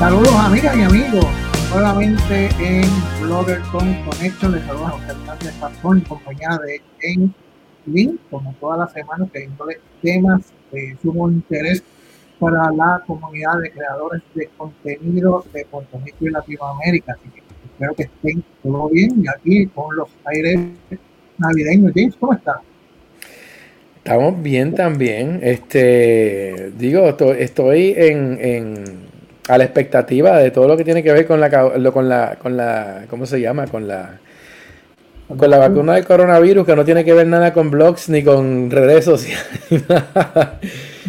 Saludos amigas y amigos, nuevamente en Blogger con Connection, les saludos a José Hernández Pazón en compañía de James Link, como todas las semanas, trayéndoles temas de sumo interés para la comunidad de creadores de contenido de Puerto Rico y Latinoamérica. Así que espero que estén todo bien y aquí con los aires navideños. James, ¿cómo estás? Estamos bien también. Este, digo, estoy en a la expectativa de todo lo que tiene que ver con la, con la, con la, ¿cómo se llama? Con la, con la vacuna del coronavirus, que no tiene que ver nada con blogs ni con redes sociales.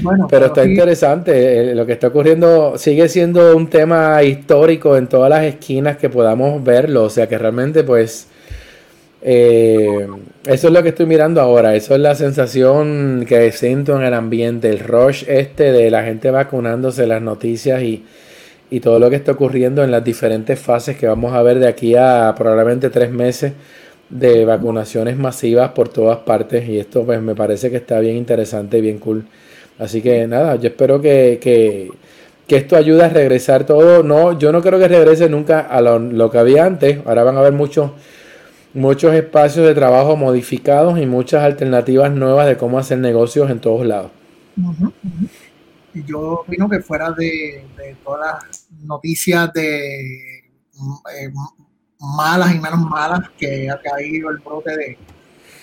bueno, pero está interesante. Eh, lo que está ocurriendo sigue siendo un tema histórico en todas las esquinas que podamos verlo. O sea que realmente, pues, eh, eso es lo que estoy mirando ahora. Eso es la sensación que siento en el ambiente. El rush este de la gente vacunándose, las noticias y y todo lo que está ocurriendo en las diferentes fases que vamos a ver de aquí a probablemente tres meses de vacunaciones masivas por todas partes y esto pues me parece que está bien interesante y bien cool. Así que nada, yo espero que, que, esto ayude a regresar todo. No, yo no creo que regrese nunca a lo, que había antes. Ahora van a haber muchos, muchos espacios de trabajo modificados y muchas alternativas nuevas de cómo hacer negocios en todos lados y yo opino que fuera de, todas las noticias de eh, malas y menos malas que ha caído el brote de,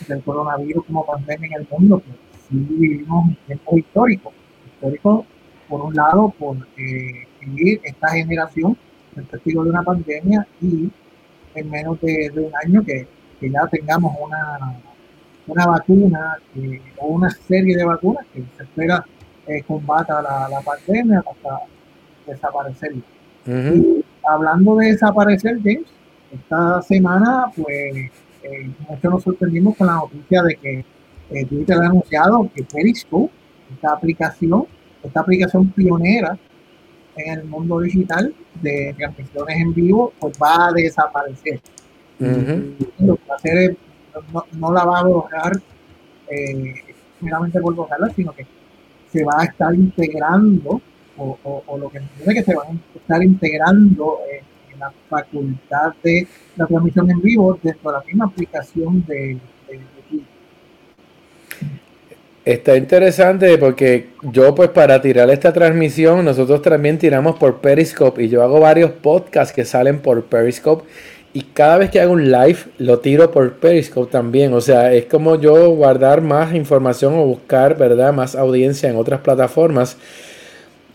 del coronavirus como pandemia en el mundo, pues sí vivimos tiempos históricos. Históricos, por un lado, porque vivir esta generación el testigo de una pandemia y en menos de, un año que, ya tengamos una, una vacuna o una serie de vacunas que se espera eh, combata la, pandemia hasta desaparecer. hablando de desaparecer, James, esta semana, pues, eh, nos sorprendimos con la noticia de que eh, Twitter ha anunciado que Periscope, esta aplicación, esta aplicación pionera en el mundo digital de transmisiones en vivo, pues va a desaparecer. Lo que va a hacer no, la va a borrar eh, meramente por borrarla, sino que se va a estar integrando, o, lo que entiende que se va a estar integrando en la facultad de la transmisión en vivo dentro de la misma aplicación de, Está interesante porque yo pues para tirar esta transmisión nosotros también tiramos por Periscope y yo hago varios podcasts que salen por Periscope y cada vez que hago un live lo tiro por Periscope también. O sea, es como yo guardar más información o buscar, ¿verdad? Más audiencia en otras plataformas.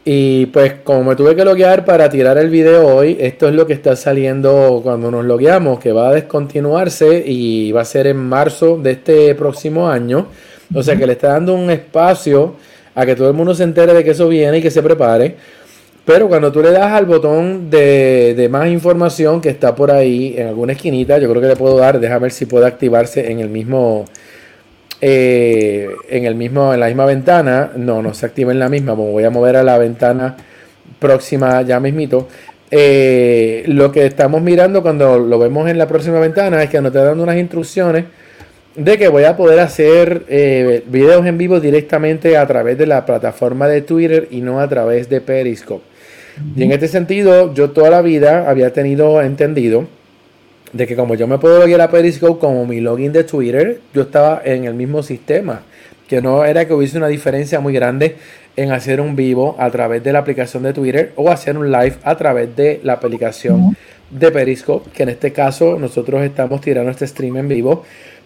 Y pues como me tuve que loguear para tirar el video hoy, esto es lo que está saliendo cuando nos logueamos, que va a descontinuarse y va a ser en marzo de este próximo año. O sea que le está dando un espacio a que todo el mundo se entere de que eso viene y que se prepare. Pero cuando tú le das al botón de, más información que está por ahí en alguna esquinita, yo creo que le puedo dar, déjame ver si puede activarse en el mismo, eh, en el mismo, en la misma ventana. No, no se activa en la misma, como voy a mover a la ventana próxima ya mismito. Eh, lo que estamos mirando cuando lo vemos en la próxima ventana es que nos está dando unas instrucciones de que voy a poder hacer eh, videos en vivo directamente a través de la plataforma de Twitter y no a través de Periscope. Y en este sentido, yo toda la vida había tenido entendido de que como yo me puedo loguear a Periscope como mi login de Twitter, yo estaba en el mismo sistema. Que no era que hubiese una diferencia muy grande en hacer un vivo a través de la aplicación de Twitter o hacer un live a través de la aplicación de Periscope, que en este caso nosotros estamos tirando este stream en vivo,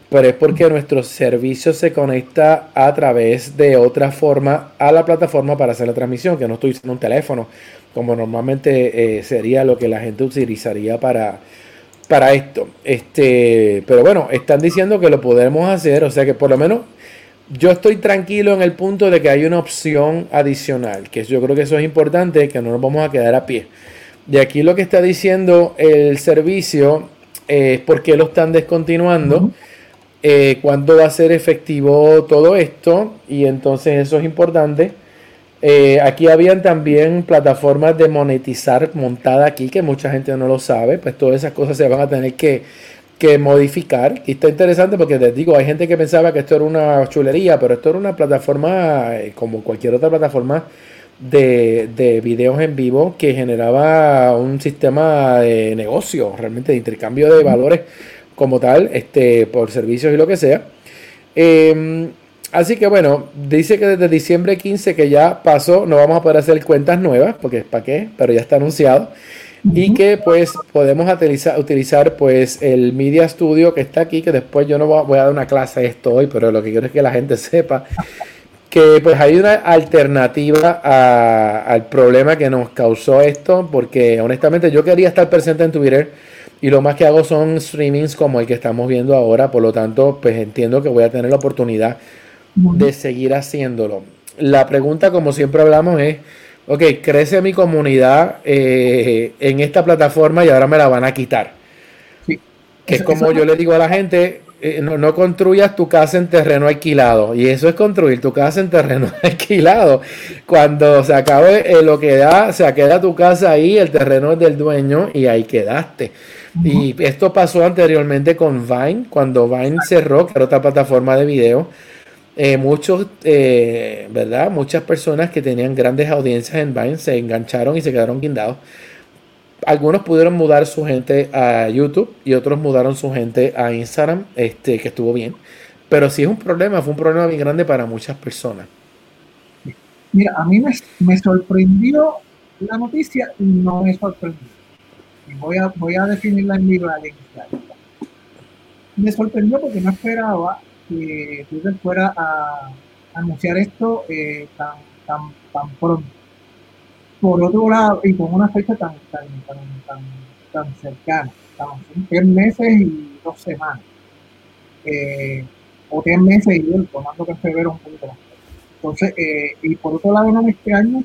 pero es porque nuestro servicio se conecta a través de otra forma a la plataforma para hacer la transmisión, que no estoy usando un teléfono como normalmente eh, sería lo que la gente utilizaría para, para esto. Este, pero bueno, están diciendo que lo podemos hacer, o sea que por lo menos yo estoy tranquilo en el punto de que hay una opción adicional, que yo creo que eso es importante, que no nos vamos a quedar a pie. De aquí lo que está diciendo el servicio es por qué lo están descontinuando, eh, cuándo va a ser efectivo todo esto, y entonces eso es importante. Eh, aquí habían también plataformas de monetizar montada aquí, que mucha gente no lo sabe, pues todas esas cosas se van a tener que, modificar. Y está interesante porque les digo, hay gente que pensaba que esto era una chulería, pero esto era una plataforma eh, como cualquier otra plataforma de, de, videos en vivo que generaba un sistema de negocio, realmente de intercambio de valores como tal, este, por servicios y lo que sea. Em, así que bueno, dice que desde diciembre 15 que ya pasó, no vamos a poder hacer cuentas nuevas, porque es para qué, pero ya está anunciado. Y que pues podemos utilizar, utilizar pues el Media Studio que está aquí, que después yo no voy a, dar una clase de esto hoy, pero lo que quiero es que la gente sepa que pues hay una alternativa al problema que nos causó esto, porque honestamente yo quería estar presente en Twitter y lo más que hago son streamings como el que estamos viendo ahora, por lo tanto pues entiendo que voy a tener la oportunidad de seguir haciéndolo. La pregunta como siempre hablamos es, ok, crece mi comunidad eh, en esta plataforma y ahora me la van a quitar. Que es como yo le digo a la gente, eh, no, construyas tu casa en terreno alquilado. Y eso es construir tu casa en terreno alquilado. Cuando se acabe eh, lo que da, se queda tu casa ahí, el terreno es del dueño y ahí quedaste. Y esto pasó anteriormente con Vine, cuando Vine cerró, que era otra plataforma de video. Eh, muchos, ¿verdad? Muchas personas que tenían grandes audiencias en Vine se engancharon y se quedaron guindados algunos pudieron mudar su gente a YouTube y otros mudaron su gente a Instagram, este, que estuvo bien. Pero sí es un problema, fue un problema bien grande para muchas personas. Mira, a mí me, sorprendió la noticia y no me sorprendió. Voy a, voy a definirla en mi valencia. Me sorprendió porque no esperaba que Twitter fuera a anunciar esto eh, tan, tan, tan pronto por otro lado, y con una fecha tan, tan, tan, tan, tan cercana, estamos en tres meses y dos semanas, eh, o tres meses y dos, tomando que en febrero un poquito más. Entonces, eh, y por otro lado, no me extraño,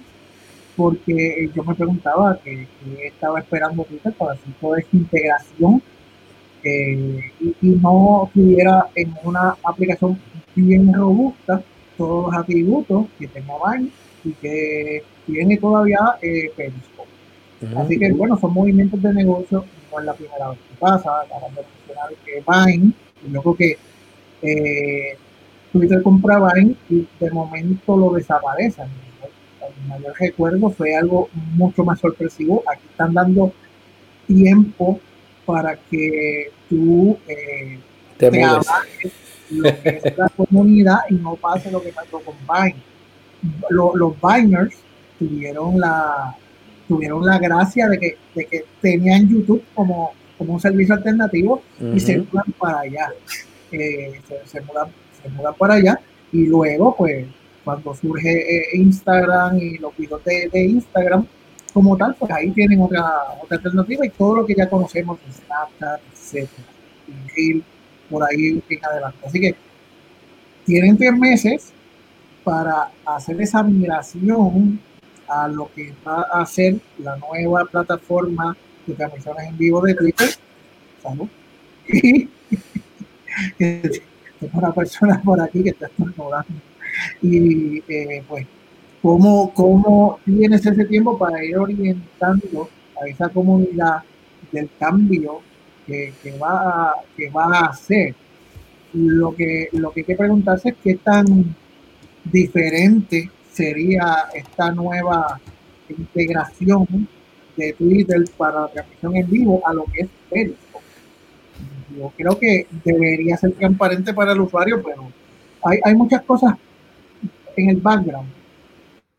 porque yo me preguntaba que, estaba esperando Twitter para hacer toda esta integración eh, y, y, no tuviera en una aplicación bien robusta todos los atributos que tenga Vine y que tiene todavía eh, Periscope. Así que, bueno, son movimientos de negocio, no es la primera vez que pasa, acaban de mencionar que Vine, y creo que eh, Twitter compra Vine y de momento lo desaparecen. Mayor recuerdo fue algo mucho más sorpresivo. Aquí están dando tiempo para que tú eh, te, te lo que es la comunidad y no pase lo que pasó con Vine. los Viners tuvieron la, tuvieron la gracia de que, de que tenían YouTube como, como un servicio alternativo y se mudan para allá. Eh, se, mudan, se mudan para allá y luego, pues, cuando surge eh, Instagram y los videos de, Instagram, como tal, pues ahí tienen otra, otra alternativa y todo lo que ya conocemos Snapchat, etcétera, y por ahí en adelante. Así que tienen tres meses para hacer esa migración a lo que va a ser la nueva plataforma de transmisiones en vivo de Twitter. Salud. tengo una persona por aquí que está estornudando. Y eh, pues, ¿cómo, ¿cómo tienes ese tiempo para ir orientando a esa comunidad del cambio que, va, a, que va a hacer? Lo que, lo que hay que preguntarse es qué tan diferente sería esta nueva integración de Twitter para la transmisión en vivo a lo que es Periscope. Yo creo que debería ser transparente para el usuario, pero hay, hay muchas cosas en el background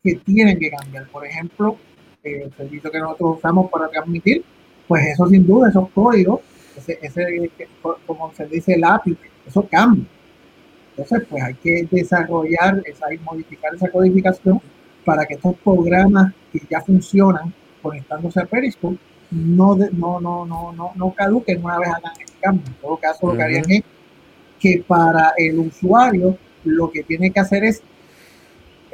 que tienen que cambiar. Por ejemplo, el servicio que nosotros usamos para transmitir, pues eso sin duda, esos códigos, ese, ese como se dice el API, eso cambia. Entonces, pues hay que desarrollar esa y modificar esa codificación para que estos programas que ya funcionan conectándose a Periscope no, no, no, no, no, no caduquen una vez hagan el cambio. En todo caso, lo que harían es que para el usuario lo que tiene que hacer es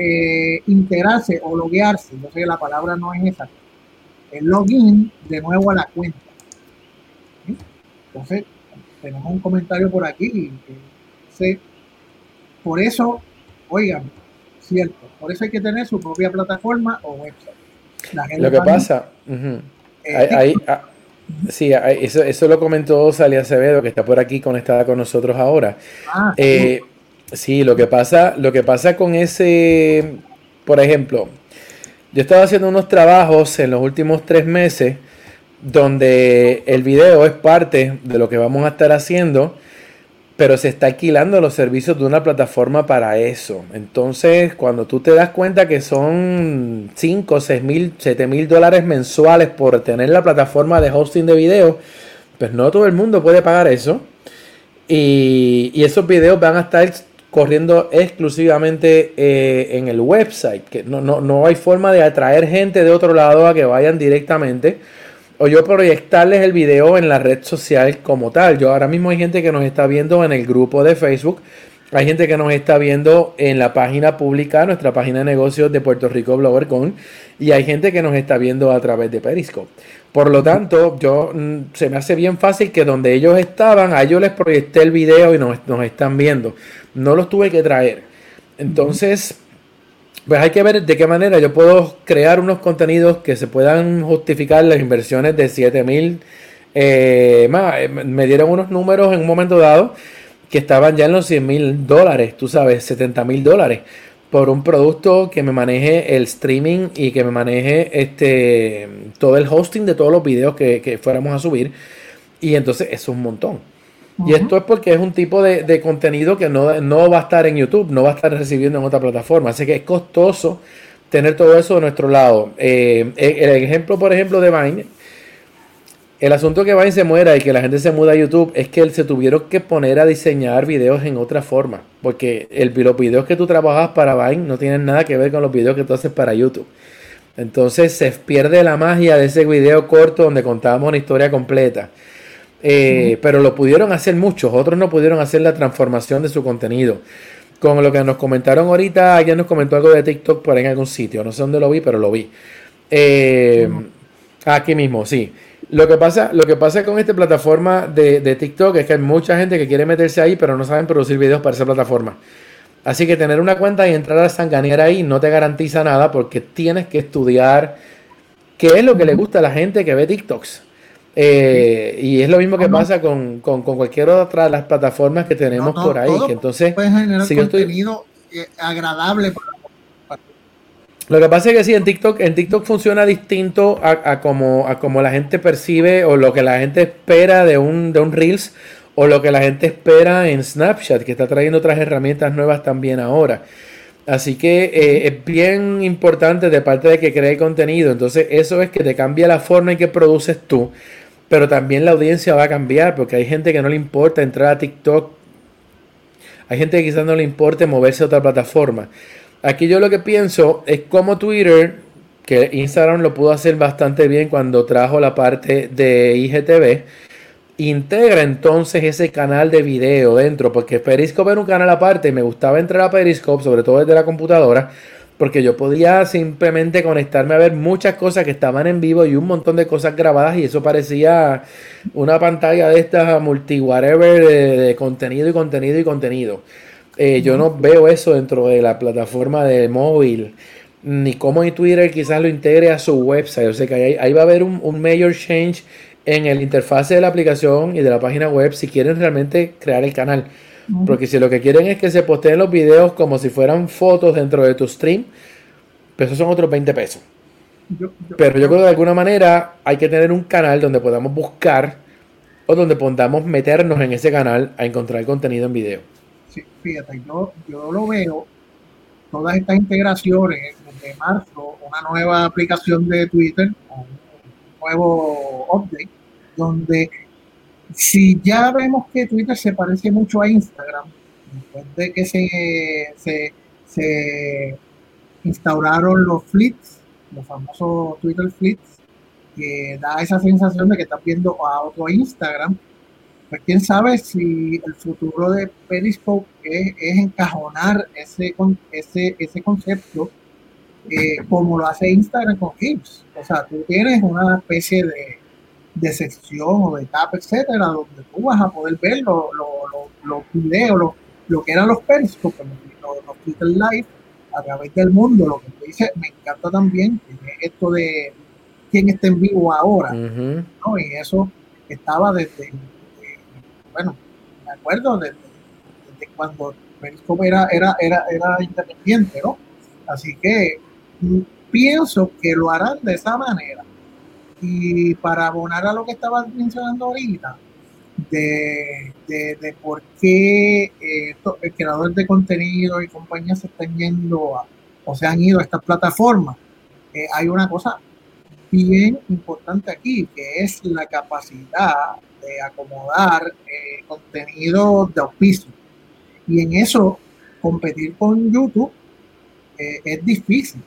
eh, integrarse o loguearse. Yo sé que la palabra no es esa. El login de nuevo a la cuenta. Entonces, tenemos un comentario por aquí que dice por eso, oigan, cierto, por eso hay que tener su propia plataforma o website. Lo que pasa, eh, ah, sí, eso, lo comentó Salia Acevedo, que está por aquí conectada con nosotros ahora. Ah, eh, sí, lo que pasa, lo que pasa con ese, por ejemplo, Yo estaba haciendo unos trabajos en los últimos tres meses donde el video es parte de lo que vamos a estar haciendo, pero se está alquilando los servicios de una plataforma para eso. Entonces, cuando tú te das cuenta que son 5, 6 mil, 7 mil dólares mensuales por tener la plataforma de hosting de video, pues no todo el mundo puede pagar eso. Y, esos videos van a estar corriendo exclusivamente eh, en el website, que no, no, no hay forma de atraer gente de otro lado a que vayan directamente o yo proyectarles el video en la red social como tal. Yo ahora mismo hay gente que nos está viendo en el grupo de Facebook, hay gente que nos está viendo en la página pública, nuestra página de negocios de Puerto Rico BloggerCon, y hay gente que nos está viendo a través de Periscope. Por lo tanto, yo mm, se me hace bien fácil que donde ellos estaban, a ellos les proyecté el video y nos, están viendo. No los tuve que traer. Entonces, pues hay que ver de qué manera yo puedo crear unos contenidos que se puedan justificar las inversiones de 7 mil. Eh, eh, me dieron unos números en un momento dado que estaban ya en los 100 mil dólares, tú sabes, 70 mil dólares por un producto que me maneje el streaming y que me maneje este todo el hosting de todos los videos que, que fuéramos a subir. Y entonces eso es un montón. Y esto es porque es un tipo de, contenido que no, va a estar en YouTube, no va a estar recibiendo en otra plataforma. Así que es costoso tener todo eso de nuestro lado. Eh, el ejemplo, por ejemplo, de Vine, el asunto que Vine se muera y que la gente se muda a YouTube es que él se tuvieron que poner a diseñar videos en otra forma. Porque el, los videos que tú trabajas para Vine no tienen nada que ver con los videos que tú haces para YouTube. Entonces se pierde la magia de ese video corto donde contábamos una historia completa. Eh, pero lo pudieron hacer muchos, otros no pudieron hacer la transformación de su contenido. Con lo que nos comentaron ahorita, alguien nos comentó algo de TikTok por ahí en algún sitio, no sé dónde lo vi, pero lo vi. Eh, aquí mismo, sí. Lo que pasa, lo que pasa con esta plataforma de, de, TikTok es que hay mucha gente que quiere meterse ahí, pero no saben producir videos para esa plataforma. Así que tener una cuenta y entrar a sanganear ahí no te garantiza nada porque tienes que estudiar qué es lo que le gusta a la gente que ve TikToks. Eh, y es lo mismo que pasa con, cualquier otra de las plataformas que tenemos por ahí. Que entonces, si contenido eh, agradable Lo que pasa es que sí, en TikTok, en TikTok funciona distinto a, como, a como la gente percibe o lo que la gente espera de un, de un Reels o lo que la gente espera en Snapchat, que está trayendo otras herramientas nuevas también ahora. Así que eh, es bien importante de parte de que cree contenido. Entonces, eso es que te cambia la forma en que produces tú pero también la audiencia va a cambiar porque hay gente que no le importa entrar a TikTok. Hay gente que quizás no le importe moverse a otra plataforma. Aquí yo lo que pienso es como Twitter, que Instagram lo pudo hacer bastante bien cuando trajo la parte de IGTV, integra entonces ese canal de video dentro, porque Periscope era un canal aparte y me gustaba entrar a Periscope, sobre todo desde la computadora, porque yo podía simplemente conectarme a ver muchas cosas que estaban en vivo y un montón de cosas grabadas y eso parecía una pantalla de estas multi whatever de, contenido y contenido y contenido. Eh, yo no veo eso dentro de la plataforma de móvil ni cómo en Twitter quizás lo integre a su website. O sea que ahí, va a haber un, un major change en el interfase de la aplicación y de la página web si quieren realmente crear el canal. Porque si lo que quieren es que se posteen los videos como si fueran fotos dentro de tu stream, pues esos son otros 20 pesos. Pero yo creo que de alguna manera hay que tener un canal donde podamos buscar o donde podamos meternos en ese canal a encontrar contenido en video. Fíjate, yo, lo veo, todas estas integraciones desde marzo, una nueva aplicación de Twitter, un nuevo update, donde si ya vemos que Twitter se parece mucho a Instagram, después de que se, se, instauraron los flits, los famosos Twitter flits, que da esa sensación de que estás viendo a otro Instagram, pues quién sabe si el futuro de Periscope es, encajonar ese, ese, ese concepto eh, como lo hace Instagram con GIFs. O sea, tú tienes una especie de, de sección o de etapa, etcétera, donde tú vas a poder ver los videos, lo, que eran los periscopes, los, los Twitter Live a través del mundo. Lo que tú dices, me encanta también esto de quién está en vivo ahora, ¿no? Y eso estaba desde, bueno, me acuerdo desde, cuando Periscope era, era, era, era independiente, ¿no? Así que pienso que lo harán de esa manera. Y para abonar a lo que estabas mencionando ahorita, de, de, por qué eh, el creador de contenido y compañías se están yendo o se han ido a estas plataformas, eh, hay una cosa bien importante aquí, que es la capacidad de acomodar eh, contenido de auspicio. Y en eso, competir con YouTube eh, es difícil.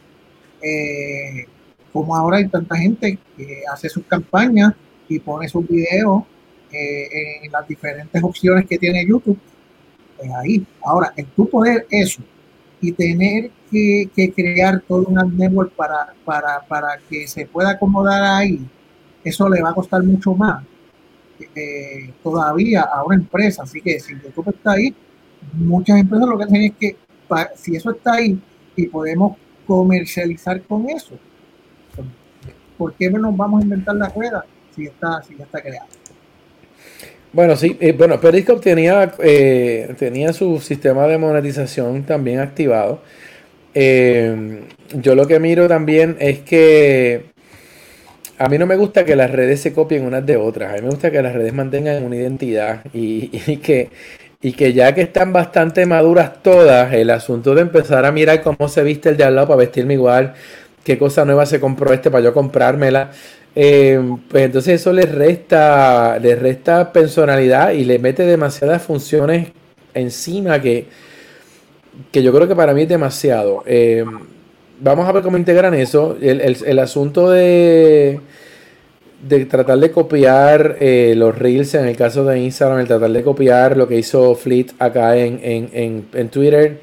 Eh, como ahora hay tanta gente que hace sus campañas y pone sus videos en las diferentes opciones que tiene YouTube, ahí. Ahora, el tú poder eso y tener que, crear todo un network para, para, para, que se pueda acomodar ahí, eso le va a costar mucho más eh, todavía a una empresa. Así que si YouTube está ahí, muchas empresas lo que hacen es que si eso está ahí y podemos comercializar con eso, ¿por qué no nos vamos a inventar la rueda si está, si ya está creado? Bueno, sí, eh, bueno, Periscope tenía, eh, tenía su sistema de monetización también activado. Eh, yo lo que miro también es que a mí no me gusta que las redes se copien unas de otras. A mí me gusta que las redes mantengan una identidad y, que, y que ya que están bastante maduras todas, el asunto de empezar a mirar cómo se viste el de al lado para vestirme igual, qué cosa nueva se compró este para yo comprármela. Eh, pues entonces eso le resta, le resta personalidad y le mete demasiadas funciones encima que, que yo creo que para mí es demasiado. Eh, vamos a ver cómo integran eso. El, asunto de, de tratar de copiar eh, los reels en el caso de Instagram, el tratar de copiar lo que hizo Fleet acá en, en, en Twitter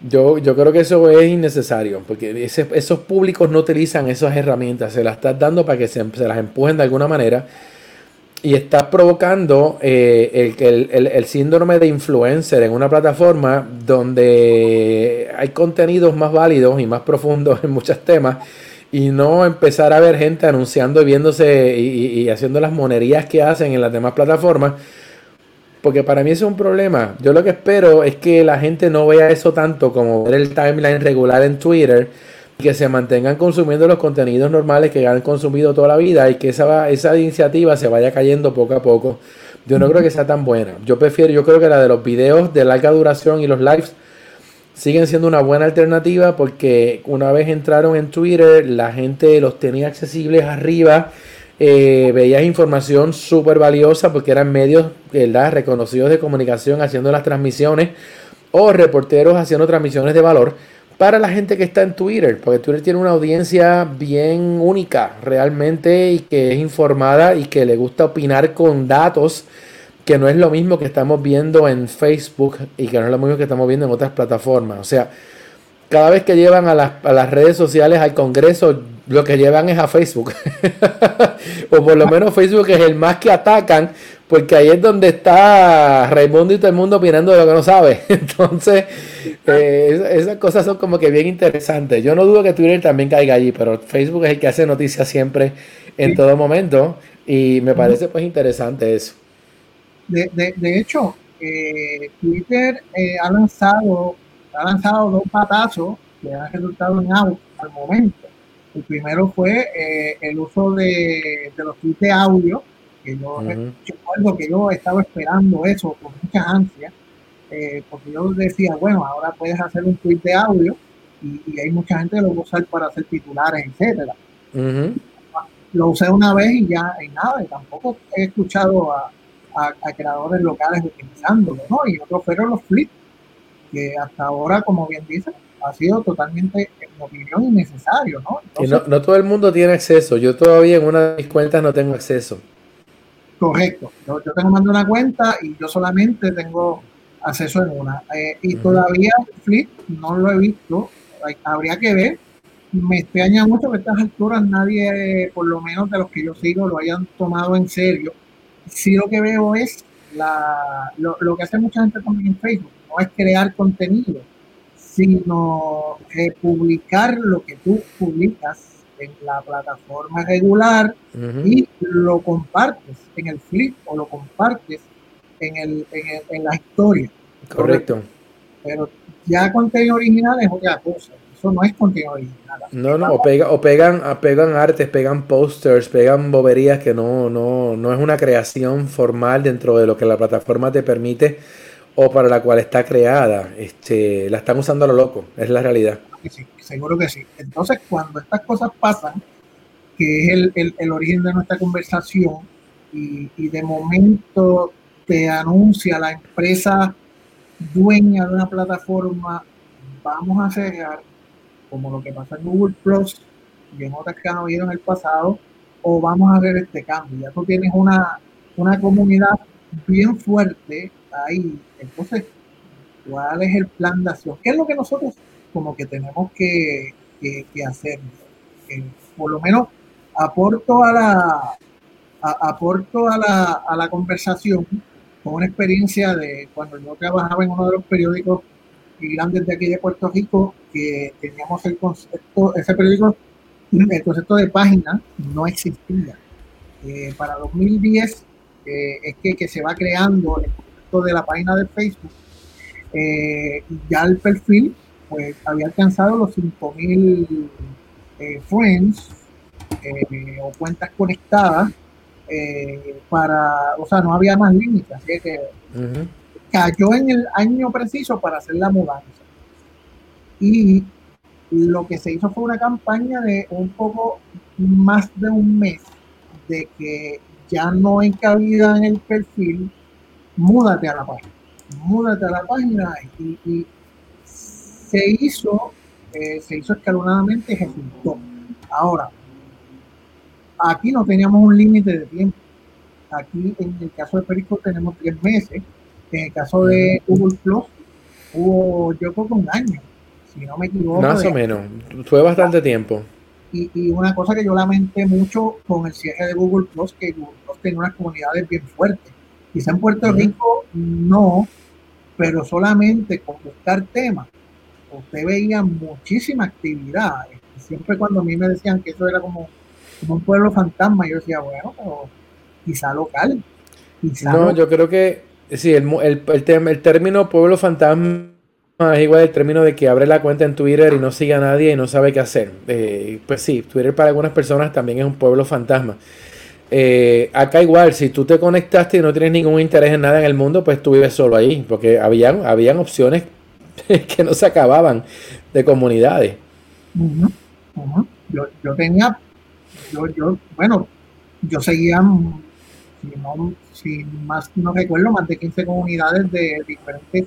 yo, yo creo que eso es innecesario, porque esos públicos no utilizan esas herramientas, se las estás dando para que se, las empujen de alguna manera y estás provocando eh, el, el, el, síndrome de influencer en una plataforma donde hay contenidos más válidos y más profundos en muchos temas y no empezar a ver gente anunciando y viéndose y, y haciendo las monerías que hacen en las demás plataformas porque para mí es un problema. Yo lo que espero es que la gente no vea eso tanto como ver el timeline regular en Twitter y que se mantengan consumiendo los contenidos normales que han consumido toda la vida y que esa, esa iniciativa se vaya cayendo poco a poco. Yo no creo que sea tan buena. Yo prefiero, yo creo que la de los videos de larga duración y los lives siguen siendo una buena alternativa porque una vez entraron en Twitter, la gente los tenía accesibles arriba eh, veías información súper valiosa porque eran medios ¿verdad? reconocidos de comunicación haciendo las transmisiones o reporteros haciendo transmisiones de valor para la gente que está en Twitter, porque Twitter tiene una audiencia bien única realmente y que es informada y que le gusta opinar con datos, que no es lo mismo que estamos viendo en Facebook y que no es lo mismo que estamos viendo en otras plataformas. O sea, cada vez que llevan a las, a las redes sociales al Congreso, lo que llevan es a Facebook. o por lo menos Facebook es el más que atacan, porque ahí es donde está Raimundo y todo el mundo opinando de lo que no sabe. Entonces, eh, esas cosas son como que bien interesantes. Yo no dudo que Twitter también caiga allí, pero Facebook es el que hace noticias siempre, en todo momento, y me parece pues interesante eso. De, de, hecho, eh, Twitter eh, ha lanzado ha lanzado dos patazos que han resultado en auto al momento. El primero fue eh, el uso de, los tweets de audio, que yo algo que yo estaba esperando eso con mucha ansia, eh, porque yo decía, bueno, ahora puedes hacer un tweet de audio y, hay mucha gente que lo va a usar para hacer titulares, etcétera. Lo usé una vez y ya en nada, y tampoco he escuchado a, a, creadores locales utilizándolo, ¿no? Y otros fueron los flips, que hasta ahora, como bien dice, ha sido totalmente, en mi opinión, innecesario, ¿no? no, todo el mundo tiene acceso. Yo todavía en una de mis cuentas no tengo acceso. Correcto. Yo, tengo más una cuenta y yo solamente tengo acceso en una. Eh, y todavía Flip no lo he visto. habría que ver. Me extraña mucho que a estas alturas nadie, por lo menos de los que yo sigo, lo hayan tomado en serio. Sí lo que veo es la, lo, lo que hace mucha gente también en Facebook no es crear contenido, sino eh, publicar lo que tú publicas en la plataforma regular y lo compartes en el flip o lo compartes en, el, en, la historia. Correcto. Pero ya contenido original es otra cosa. Eso no es contenido original. No, no, o, pega, o pegan, pegan artes, pegan posters, pegan boberías que no, no, no es una creación formal dentro de lo que la plataforma te permite o para la cual está creada. Este, la están usando a lo loco, es la realidad. Seguro que sí. Entonces, cuando estas cosas pasan, que es el, el, origen de nuestra conversación, y, de momento te anuncia la empresa dueña de una plataforma, vamos a cerrar, como lo que pasa en Google Plus y en otras que han habido en el pasado, o vamos a ver este cambio. Ya tú tienes una, una comunidad bien fuerte ahí. Entonces, ¿cuál es el plan de acción? ¿Qué es lo que nosotros como que tenemos que, que, hacer? Por lo menos aporto a la, aporto a la, a la conversación con una experiencia de cuando yo trabajaba en uno de los periódicos grandes de aquí de Puerto Rico, que teníamos el concepto, ese periódico, el concepto de página no existía. Eh, para 2010 eh, es que, que, se va creando de la página de Facebook. Eh, ya el perfil pues había alcanzado los 5000 friends o cuentas conectadas para, o sea, no había más límites, así que cayó en el año preciso para hacer la mudanza. Y lo que se hizo fue una campaña de un poco más de un mes de que ya no hay cabida en el perfil, múdate a la página, múdate a la página y, se hizo, eh, se hizo escalonadamente, ejecutó. Ahora, aquí no teníamos un límite de tiempo. Aquí en el caso de Perico tenemos tres meses en el caso de Google Plus, hubo, yo creo que un año, si no me equivoco. Más o menos, fue bastante tiempo. Y, y, una cosa que yo lamenté mucho con el cierre de Google Plus, que Google Plus tenía unas comunidades bien fuertes. Quizá en Puerto Rico no, pero solamente con buscar temas, usted veía muchísima actividad. Siempre cuando a mí me decían que eso era como, como un pueblo fantasma, yo decía, bueno, pero quizá local. no, yo creo que Sí, el, el, el, el, término pueblo fantasma es igual el término de que abre la cuenta en Twitter y no sigue a nadie y no sabe qué hacer. Eh, pues sí, Twitter para algunas personas también es un pueblo fantasma. Eh, acá igual, si tú te conectaste y no tienes ningún interés en nada en el mundo, pues tú vives solo ahí, porque habían, habían opciones que no se acababan de comunidades. Yo, yo, tenía, yo, yo, bueno, yo seguía si más no recuerdo, más de 15 comunidades de diferentes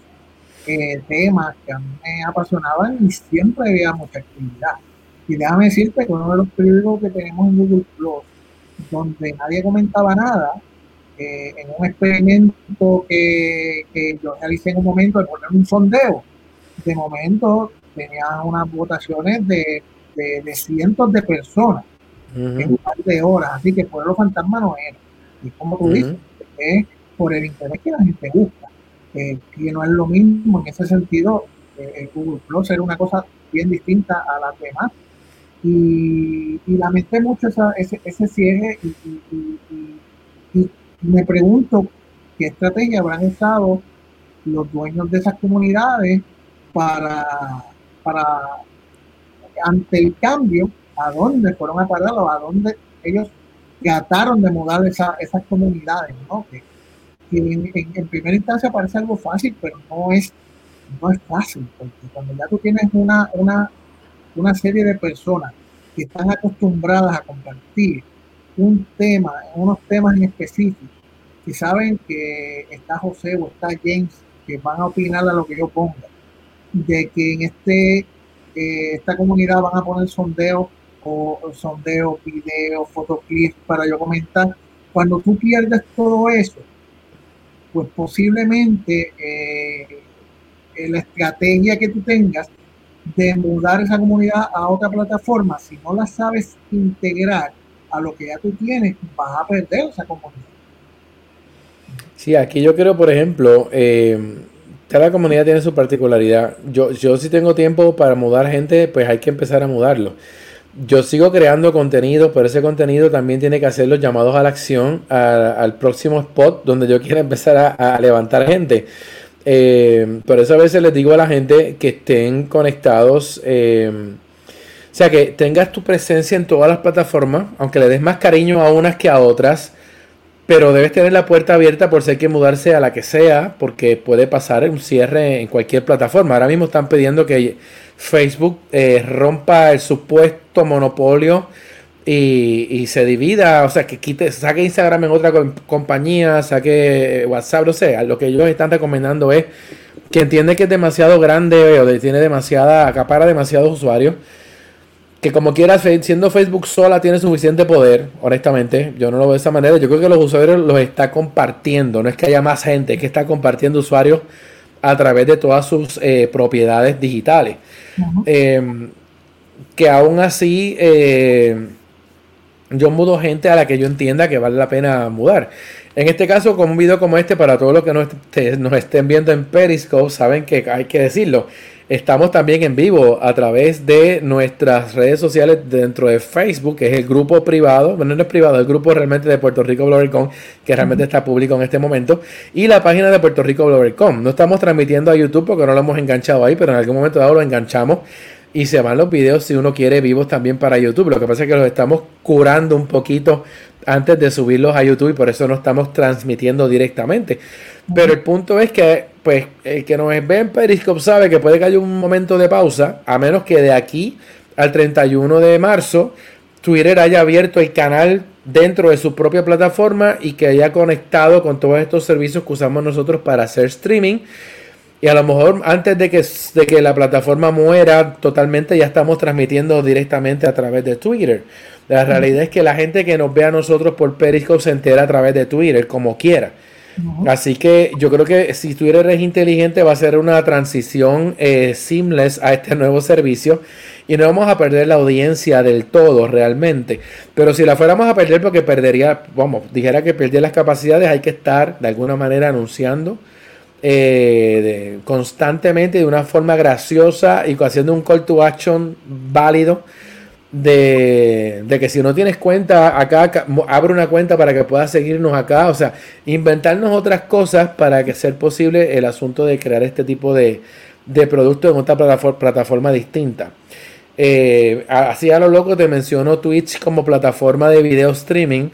eh, temas que a mí me apasionaban y siempre había mucha actividad. Y déjame decirte que uno de los periódicos que tenemos en Google Plus, donde nadie comentaba nada, eh, en un experimento que, que, yo realicé en un momento de poner un sondeo, de momento tenía unas votaciones de, de, cientos de personas en un par de horas, así que Pueblo Fantasma no era. Y como tú dices, es por el interés que la gente busca, eh, que no es lo mismo en ese sentido. Eh, Google Plus era una cosa bien distinta a las demás. Y, y lamenté mucho ese, ese cierre y, y, me pregunto qué estrategia habrán usado los dueños de esas comunidades para, para ante el cambio, a dónde fueron a parar o a dónde ellos trataron de mudar esa, esas comunidades, ¿no? Que, en, primera instancia parece algo fácil, pero no es, no es fácil, porque cuando ya tú tienes una, una, una serie de personas que están acostumbradas a compartir un tema, unos temas en específico, y saben que está José o está James, que van a opinar a lo que yo ponga, de que en este, eh, esta comunidad van a poner sondeos o sondeo, video, fotoclips para yo comentar. Cuando tú pierdes todo eso, pues posiblemente eh, la estrategia que tú tengas de mudar esa comunidad a otra plataforma, si no la sabes integrar a lo que ya tú tienes, vas a perder esa comunidad. Sí, aquí yo creo, por ejemplo, eh, cada comunidad tiene su particularidad. Yo, yo si tengo tiempo para mudar gente, pues hay que empezar a mudarlo yo sigo creando contenido, pero ese contenido también tiene que hacer los llamados a la acción al próximo spot donde yo quiera empezar a, levantar gente. Eh, por eso a veces les digo a la gente que estén conectados. Eh, o sea, que tengas tu presencia en todas las plataformas, aunque le des más cariño a unas que a otras. Pero debes tener la puerta abierta por si hay que mudarse a la que sea, porque puede pasar un cierre en cualquier plataforma. Ahora mismo están pidiendo que Facebook eh, rompa el supuesto monopolio y, se divida, o sea, que quite, saque Instagram en otra compañía, saque WhatsApp, no sé, lo que ellos están recomendando es que entiende que es demasiado grande o tiene demasiada, acapara demasiados usuarios, que como quiera, siendo Facebook sola tiene suficiente poder, honestamente, yo no lo veo de esa manera, yo creo que los usuarios los está compartiendo, no es que haya más gente, es que está compartiendo usuarios a través de todas sus eh, propiedades digitales. Em, que aún así eh, yo mudo gente a la que yo entienda que vale la pena mudar. En este caso, con un video como este, para todos los que nos, estén viendo en Periscope, saben que hay que decirlo. Estamos también en vivo a través de nuestras redes sociales dentro de Facebook, que es el grupo privado, bueno, no es privado, el grupo realmente de Puerto Rico BloggerCon, que realmente está público en este momento, y la página de Puerto Rico BloggerCon. No estamos transmitiendo a YouTube porque no lo hemos enganchado ahí, pero en algún momento dado lo enganchamos y se van los videos si uno quiere vivos también para YouTube. Lo que pasa es que los estamos curando un poquito antes de subirlos a YouTube y por eso no estamos transmitiendo directamente. Pero el punto es que, pues, el que nos ve en Periscope sabe que puede que haya un momento de pausa, a menos que de aquí al 31 de marzo Twitter haya abierto el canal dentro de su propia plataforma y que haya conectado con todos estos servicios que usamos nosotros para hacer streaming. Y a lo mejor antes de que, de que la plataforma muera totalmente, ya estamos transmitiendo directamente a través de Twitter. La realidad es que la gente que nos ve a nosotros por Periscope se entera a través de Twitter, como quiera. Así que yo creo que si Twitter es inteligente va a ser una transición eh, seamless a este nuevo servicio y no vamos a perder la audiencia del todo realmente. Pero si la fuéramos a perder porque perdería, vamos, dijera que perdía las capacidades, hay que estar de alguna manera anunciando eh, constantemente de una forma graciosa y haciendo un call to action válido de, que si no tienes cuenta acá, abre una cuenta para que puedas seguirnos acá, o sea, inventarnos otras cosas para que sea posible el asunto de crear este tipo de, de producto en otra plataforma, plataforma distinta. Eh, así a lo loco te menciono Twitch como plataforma de video streaming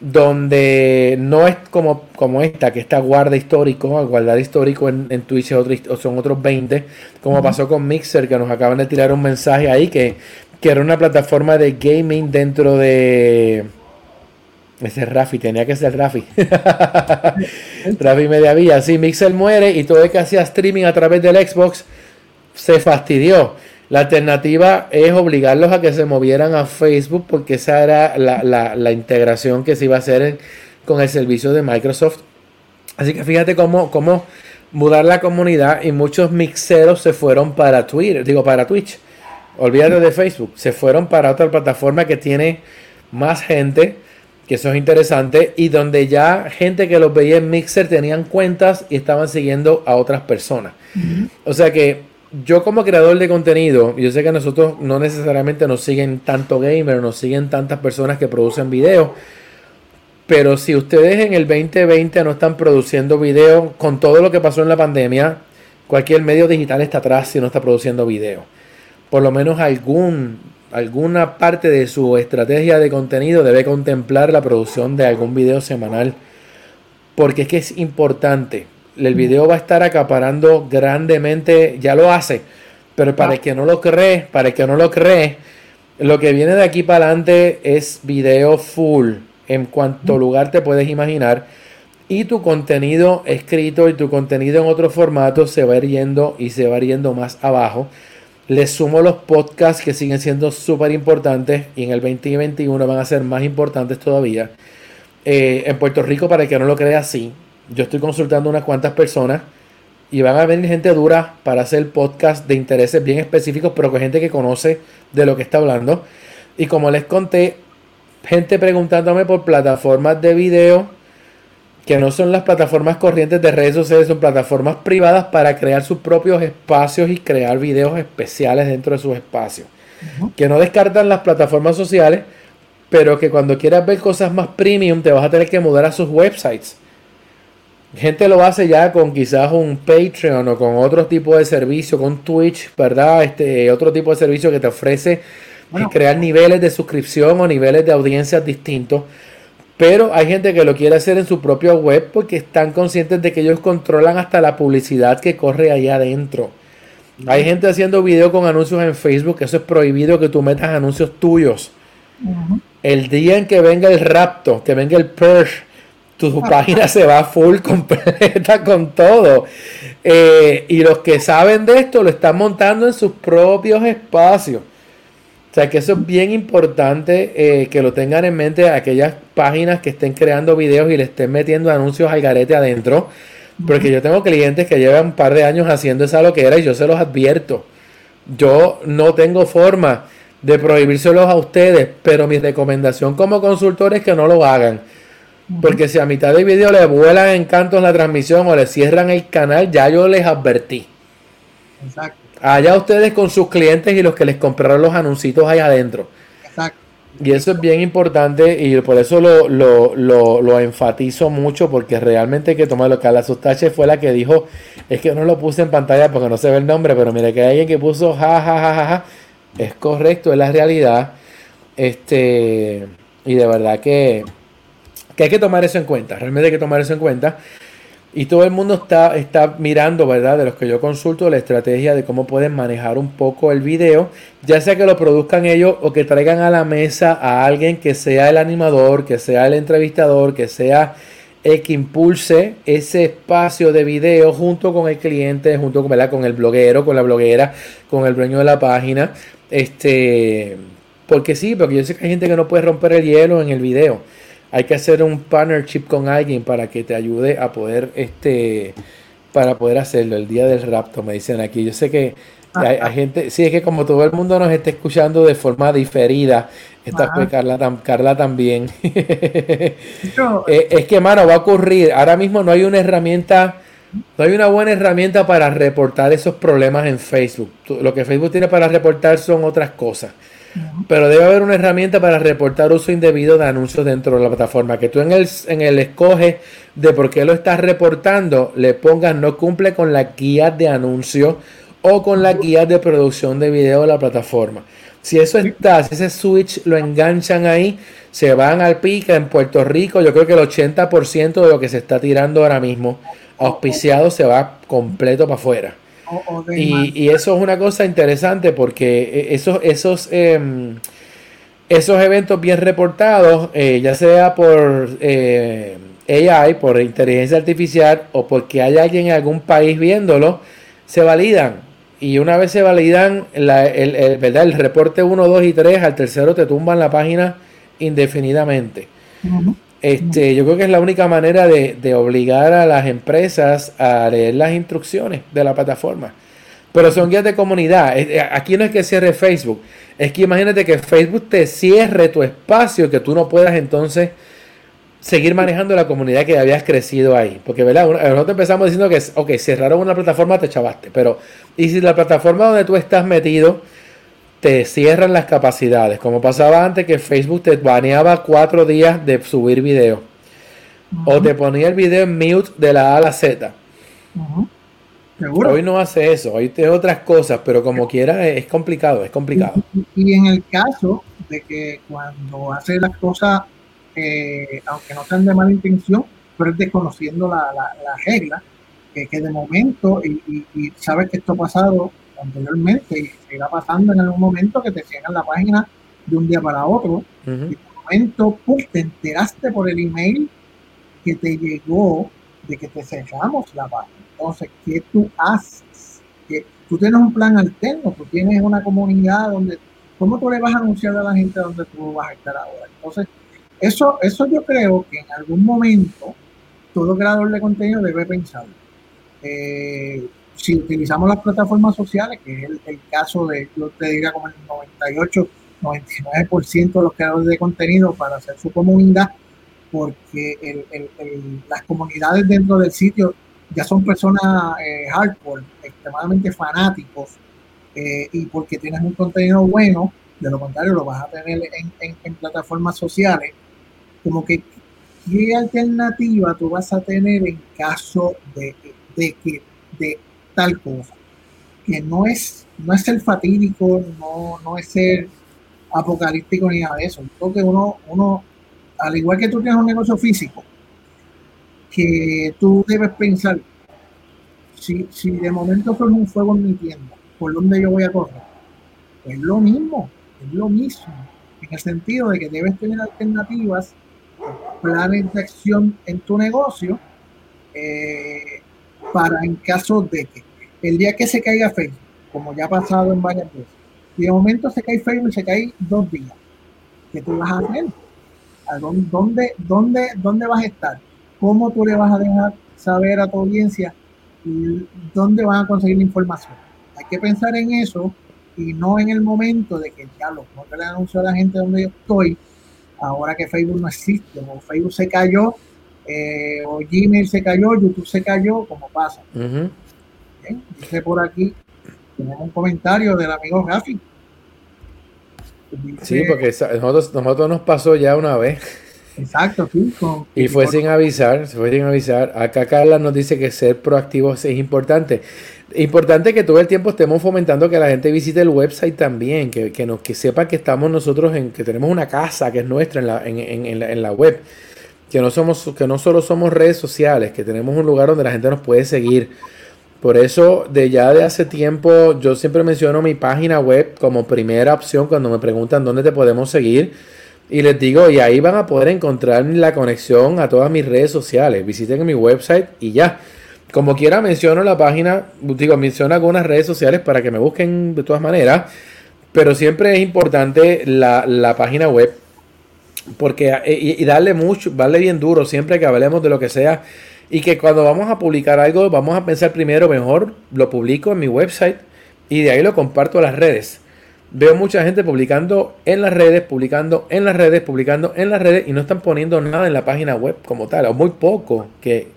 donde no es como, como esta, que está guarda histórico, guardar histórico en, en Twitch son otros 20, como pasó con Mixer, que nos acaban de tirar un mensaje ahí, que, que era una plataforma de gaming dentro de... Ese es Rafi, tenía que ser Rafi. Rafi Mediavilla. Sí, Mixer muere y todo el que hacía streaming a través del Xbox se fastidió. La alternativa es obligarlos a que se movieran a Facebook porque esa era la, integración que se iba a hacer con el servicio de Microsoft. Así que fíjate cómo, cómo mudar la comunidad y muchos mixeros se fueron para Twitter, digo para Twitch. Olvídate de Facebook, se fueron para otra plataforma que tiene más gente, que eso es interesante, y donde ya gente que los veía en Mixer tenían cuentas y estaban siguiendo a otras personas. O sea que yo como creador de contenido, yo sé que nosotros no necesariamente nos siguen tanto gamers, nos siguen tantas personas que producen videos, pero si ustedes en el 2020 no están produciendo videos con todo lo que pasó en la pandemia, cualquier medio digital está atrás si no está produciendo video. Por lo menos algún, alguna parte de su estrategia de contenido debe contemplar la producción de algún video semanal, porque es que es importante el video va a estar acaparando grandemente, ya lo hace, pero para el que no lo cree, para el que no lo cree, lo que viene de aquí para adelante es video full en cuanto lugar te puedes imaginar y tu contenido escrito y tu contenido en otro formato se va yendo y se va yendo más abajo. Les sumo los podcasts que siguen siendo súper importantes y en el 2021 van a ser más importantes todavía. Eh, en Puerto Rico, para el que no lo crea, sí yo estoy consultando unas cuantas personas y van a venir gente dura para hacer podcast de intereses bien específicos, pero con gente que conoce de lo que está hablando. Y como les conté, gente preguntándome por plataformas de video que no son las plataformas corrientes de redes sociales, son plataformas privadas para crear sus propios espacios y crear videos especiales dentro de sus espacios. Que no descartan las plataformas sociales, pero que cuando quieras ver cosas más premium te vas a tener que mudar a sus websites Gente lo hace ya con quizás un Patreon o con otro tipo de servicio, con Twitch, ¿verdad? Este otro tipo de servicio que te ofrece crear niveles de suscripción o niveles de audiencias distintos. Pero hay gente que lo quiere hacer en su propia web porque están conscientes de que ellos controlan hasta la publicidad que corre ahí adentro. Hay gente haciendo video con anuncios en Facebook, eso es prohibido que tú metas anuncios tuyos. El día en que venga el rapto, que venga el purge, tu página se va full completa con todo. Eh, y los que saben de esto lo están montando en sus propios espacios. O sea que eso es bien importante eh, que lo tengan en mente aquellas páginas que estén creando videos y le estén metiendo anuncios al garete adentro. Porque yo tengo clientes que llevan un par de años haciendo esa loquera y yo se los advierto. Yo no tengo forma de prohibírselos a ustedes, pero mi recomendación como consultor es que no lo hagan. Porque si a mitad del video le vuelan encantos la transmisión o le cierran el canal, ya yo les advertí. Exacto. Allá ustedes con sus clientes y los que les compraron los anuncios ahí adentro. Exacto. Y eso es bien importante y por eso lo, lo, lo, enfatizo mucho porque realmente hay que tomarlo. la Sustache fue la que dijo, es que no lo puse en pantalla porque no se ve el nombre, pero mire que hay alguien que puso ja, ja, ja, ja, ja. Es correcto, es la realidad. Este, y de verdad que, que hay que tomar eso en cuenta, realmente hay que tomar eso en cuenta. Y todo el mundo está, está mirando, ¿verdad? De los que yo consulto, la estrategia de cómo pueden manejar un poco el video, ya sea que lo produzcan ellos o que traigan a la mesa a alguien que sea el animador, que sea el entrevistador, que sea el que impulse ese espacio de video junto con el cliente, junto con, con el bloguero, con la bloguera, con el dueño de la página. Este, porque sí, porque yo sé que hay gente que no puede romper el hielo en el video hay que hacer un partnership con alguien para que te ayude a poder este para poder hacerlo el día del rapto me dicen aquí. Yo sé que hay, gente sí es que como todo el mundo nos está escuchando de forma diferida esta fue Carla, Carla también. Eh, es que mano va a ocurrir ahora mismo no hay una herramienta no hay una buena herramienta para reportar esos problemas en Facebook. Lo que Facebook tiene para reportar son otras cosas pero debe haber una herramienta para reportar uso indebido de anuncios dentro de la plataforma. Que tú en el, en el escoge de por qué lo estás reportando, le pongas no cumple con la guía de anuncio o con la guía de producción de video de la plataforma. Si eso está, si ese switch lo enganchan ahí, se van al pica en Puerto Rico. Yo creo que el 80% de lo que se está tirando ahora mismo, auspiciado, se va completo para afuera y, eso es una cosa interesante porque eh, esos, esos, em, esos eventos bien reportados, eh, ya sea por eh, AI, por inteligencia artificial o porque hay alguien en algún país viéndolo, se validan. Y una vez se validan, el, ¿verdad? el reporte 1, 2 y 3, al tercero te tumban la página indefinidamente. Este, yo creo que es la única manera de, obligar a las empresas a leer las instrucciones de la plataforma. Pero son guías de comunidad. Eh, aquí no es que cierre Facebook. Es que imagínate que Facebook te cierre tu espacio, que tú no puedas entonces seguir manejando la comunidad que habías crecido ahí. Porque, ¿verdad? Nosotros empezamos diciendo que, ok, cerraron una plataforma, te chavaste. Pero, ¿y si la plataforma donde tú estás metido te cierran las capacidades, como pasaba antes que Facebook te baneaba cuatro días de subir video. O te ponía el video en mute de la A a la Z. Hoy no hace eso, hoy tiene otras cosas, pero como quiera es complicado, es complicado. Y, en el caso de que cuando hace las cosas, eh, aunque no sean de mala intención, pero es desconociendo la, regla, que, de momento, y, y sabes que esto ha pasado anteriormente y se irá pasando en algún momento que te cierran la página de un día para otro. Y de momento, te enteraste por el email que te llegó de que te cerramos la página. Entonces, ¿qué tú haces? Que tú tienes un plan alterno, tú tienes una comunidad donde, ¿cómo tú le vas a anunciar a la gente donde tú vas a estar ahora? Entonces, eso, eso yo creo que en algún momento todo creador de contenido debe pensar. Eh, si utilizamos las plataformas sociales, que es el, caso de, yo te diría como el 98, 99% de los creadores de contenido para hacer su comunidad, porque las comunidades dentro del sitio ya son personas eh, hardcore, extremadamente fanáticos, eh, y porque tienes un contenido bueno, de lo contrario lo vas a tener en, plataformas sociales, como que ¿qué alternativa tú vas a tener en caso de, de que de tal cosa? Que no es, no es el fatídico, no, no es el apocalíptico ni nada de eso. Porque uno, uno, al igual que tú tienes un negocio físico, que tú debes pensar, si, si de momento fue un fuego en mi tienda, ¿por dónde yo voy a correr? Es lo mismo, es lo mismo, en el sentido de que debes tener alternativas, planes de acción en tu negocio, eh, para en caso de que el día que se caiga Facebook, como ya ha pasado en varias veces, y de momento se cae Facebook se cae dos días, ¿qué tú vas a hacer? ¿A dónde, dónde, dónde vas a estar? ¿Cómo tú le vas a dejar saber a tu audiencia dónde van a conseguir la información? Hay que pensar en eso y no en el momento de que ya lo que le anuncio a la gente donde yo estoy, ahora que Facebook no existe, o Facebook se cayó, eh, o Gmail se cayó, YouTube se cayó, como pasa. Dice por aquí, tenemos un comentario del amigo Rafi. sí, porque nosotros, nosotros nos pasó ya una vez. Exacto, sí. y fue sin avisar, fue sin avisar. Acá Carla nos dice que ser proactivo es importante. Importante que todo el tiempo estemos fomentando que la gente visite el website también, que, que, nos, que sepa que estamos nosotros en, que tenemos una casa que es nuestra en la, en, en, en la, web. Que no, somos, que no solo somos redes sociales, que tenemos un lugar donde la gente nos puede seguir. Por eso, de ya de hace tiempo, yo siempre menciono mi página web como primera opción cuando me preguntan dónde te podemos seguir y les digo, y ahí van a poder encontrar la conexión a todas mis redes sociales. Visiten mi website y ya. Como quiera, menciono la página, digo, menciono algunas redes sociales para que me busquen de todas maneras. Pero siempre es importante la, página web. Porque, eh, y, y, darle mucho, darle bien duro siempre que hablemos de lo que sea. Y que cuando vamos a publicar algo, vamos a pensar primero, mejor lo publico en mi website y de ahí lo comparto a las redes. Veo mucha gente publicando en las redes, publicando en las redes, publicando en las redes y no están poniendo nada en la página web como tal, o muy poco, que,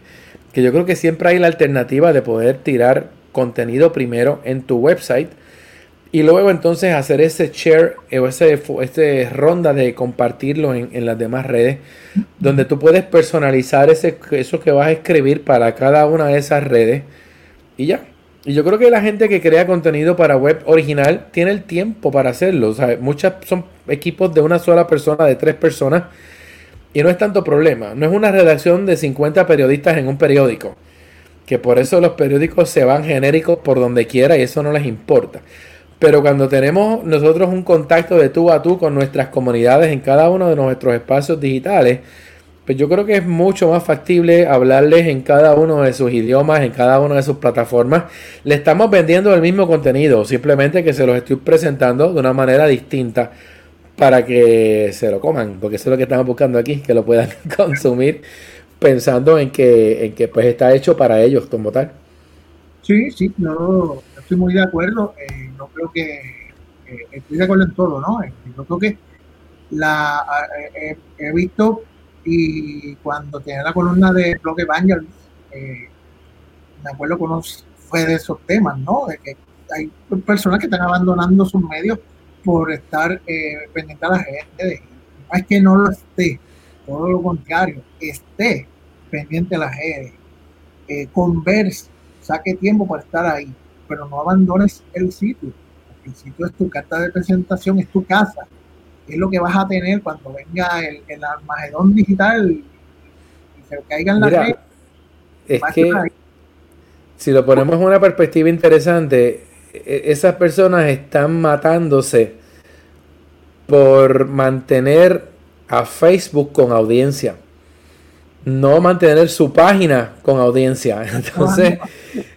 yo creo que siempre hay la alternativa de poder tirar contenido primero en tu website y luego entonces hacer ese share o ese, este ronda de compartirlo en, en, las demás redes, donde tú puedes personalizar ese, eso que vas a escribir para cada una de esas redes y ya. Y yo creo que la gente que crea contenido para web original tiene el tiempo para hacerlo. O sea, muchas son equipos de una sola persona, de tres personas. Y no es tanto problema. No es una redacción de 50 periodistas en un periódico. Que por eso los periódicos se van genéricos por donde quiera y eso no les importa. Pero cuando tenemos nosotros un contacto de tú a tú con nuestras comunidades en cada uno de nuestros espacios digitales, pues yo creo que es mucho más factible hablarles en cada uno de sus idiomas, en cada una de sus plataformas. Le estamos vendiendo el mismo contenido, simplemente que se los estoy presentando de una manera distinta para que se lo coman, porque eso es lo que estamos buscando aquí, que lo puedan consumir pensando en que, en que pues está hecho para ellos como tal. Sí, sí, yo estoy muy de acuerdo. Eh, yo creo que eh, estoy de acuerdo en todo, ¿no? Eh, yo creo que la he visto y cuando tenía la columna de Blog Evangelist, eh, me acuerdo que uno fue de esos temas, ¿no? De que hay personas que están abandonando sus medios por estar eh, pendiente a la gente. No es que no lo esté, todo lo contrario, esté pendiente a la gente, eh, converse, saque tiempo para estar ahí, pero no abandones el sitio. El sitio es tu carta de presentación, es tu casa, es lo que vas a tener cuando venga el, el Armagedón digital y, se caiga en la red. Es que si lo ponemos en una perspectiva interesante, e, esas personas están matándose por mantener a Facebook con audiencia no mantener su página con audiencia. Entonces,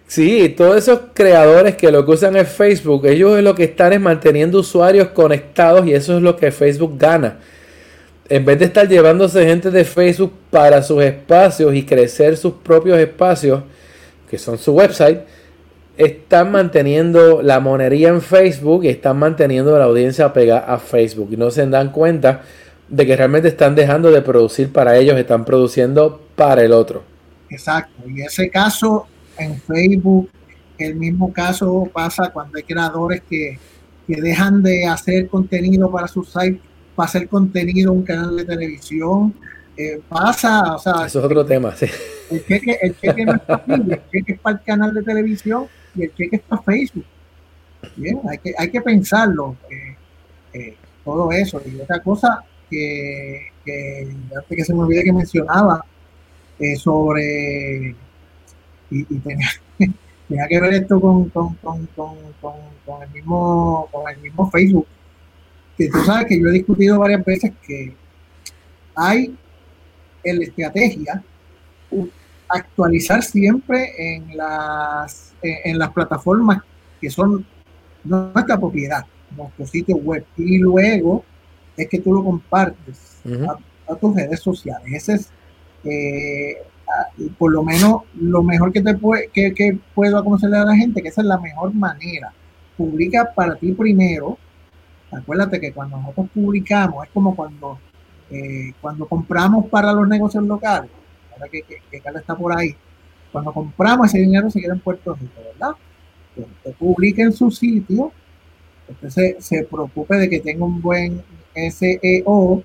sí, todos esos creadores que lo que usan es Facebook, ellos lo que están es manteniendo usuarios conectados y eso es lo que Facebook gana. En vez de estar llevándose gente de Facebook para sus espacios y crecer sus propios espacios, que son su website, están manteniendo la monería en Facebook y están manteniendo la audiencia pegada a Facebook. Y no se dan cuenta de que realmente están dejando de producir para ellos, están produciendo para el otro. Exacto, y ese caso en Facebook, el mismo caso pasa cuando hay creadores que, dejan de hacer contenido para su site para hacer contenido en un canal de televisión, eh, pasa, o sea... Eso es otro tema, sí. El cheque, el cheque no es para el cheque es para el canal de televisión y el cheque es para Facebook. Bien, hay que, hay que pensarlo, eh, eh, todo eso. Y otra cosa que, que que se me olvide que mencionaba sobre, y, tenía, tenía, que ver esto con, con, con, con, el mismo, con el mismo Facebook, que tú sabes que yo he discutido varias veces que hay en la estrategia actualizar siempre en las, en las plataformas que son nuestra propiedad, nuestro sitio web, y luego es que tú lo compartes a, tus redes sociales. Ese es, eh, por lo menos, lo mejor que te puede, que, que puedo aconsejar a la gente, que esa es la mejor manera. Publica para ti primero. Acuérdate que cuando nosotros publicamos, es como cuando eh, cuando compramos para los negocios locales, ahora que, que, Carla está por ahí, cuando compramos ese dinero se queda en Puerto Rico, ¿verdad? Que usted publique en su sitio, usted se, preocupe de que tenga un buen SEO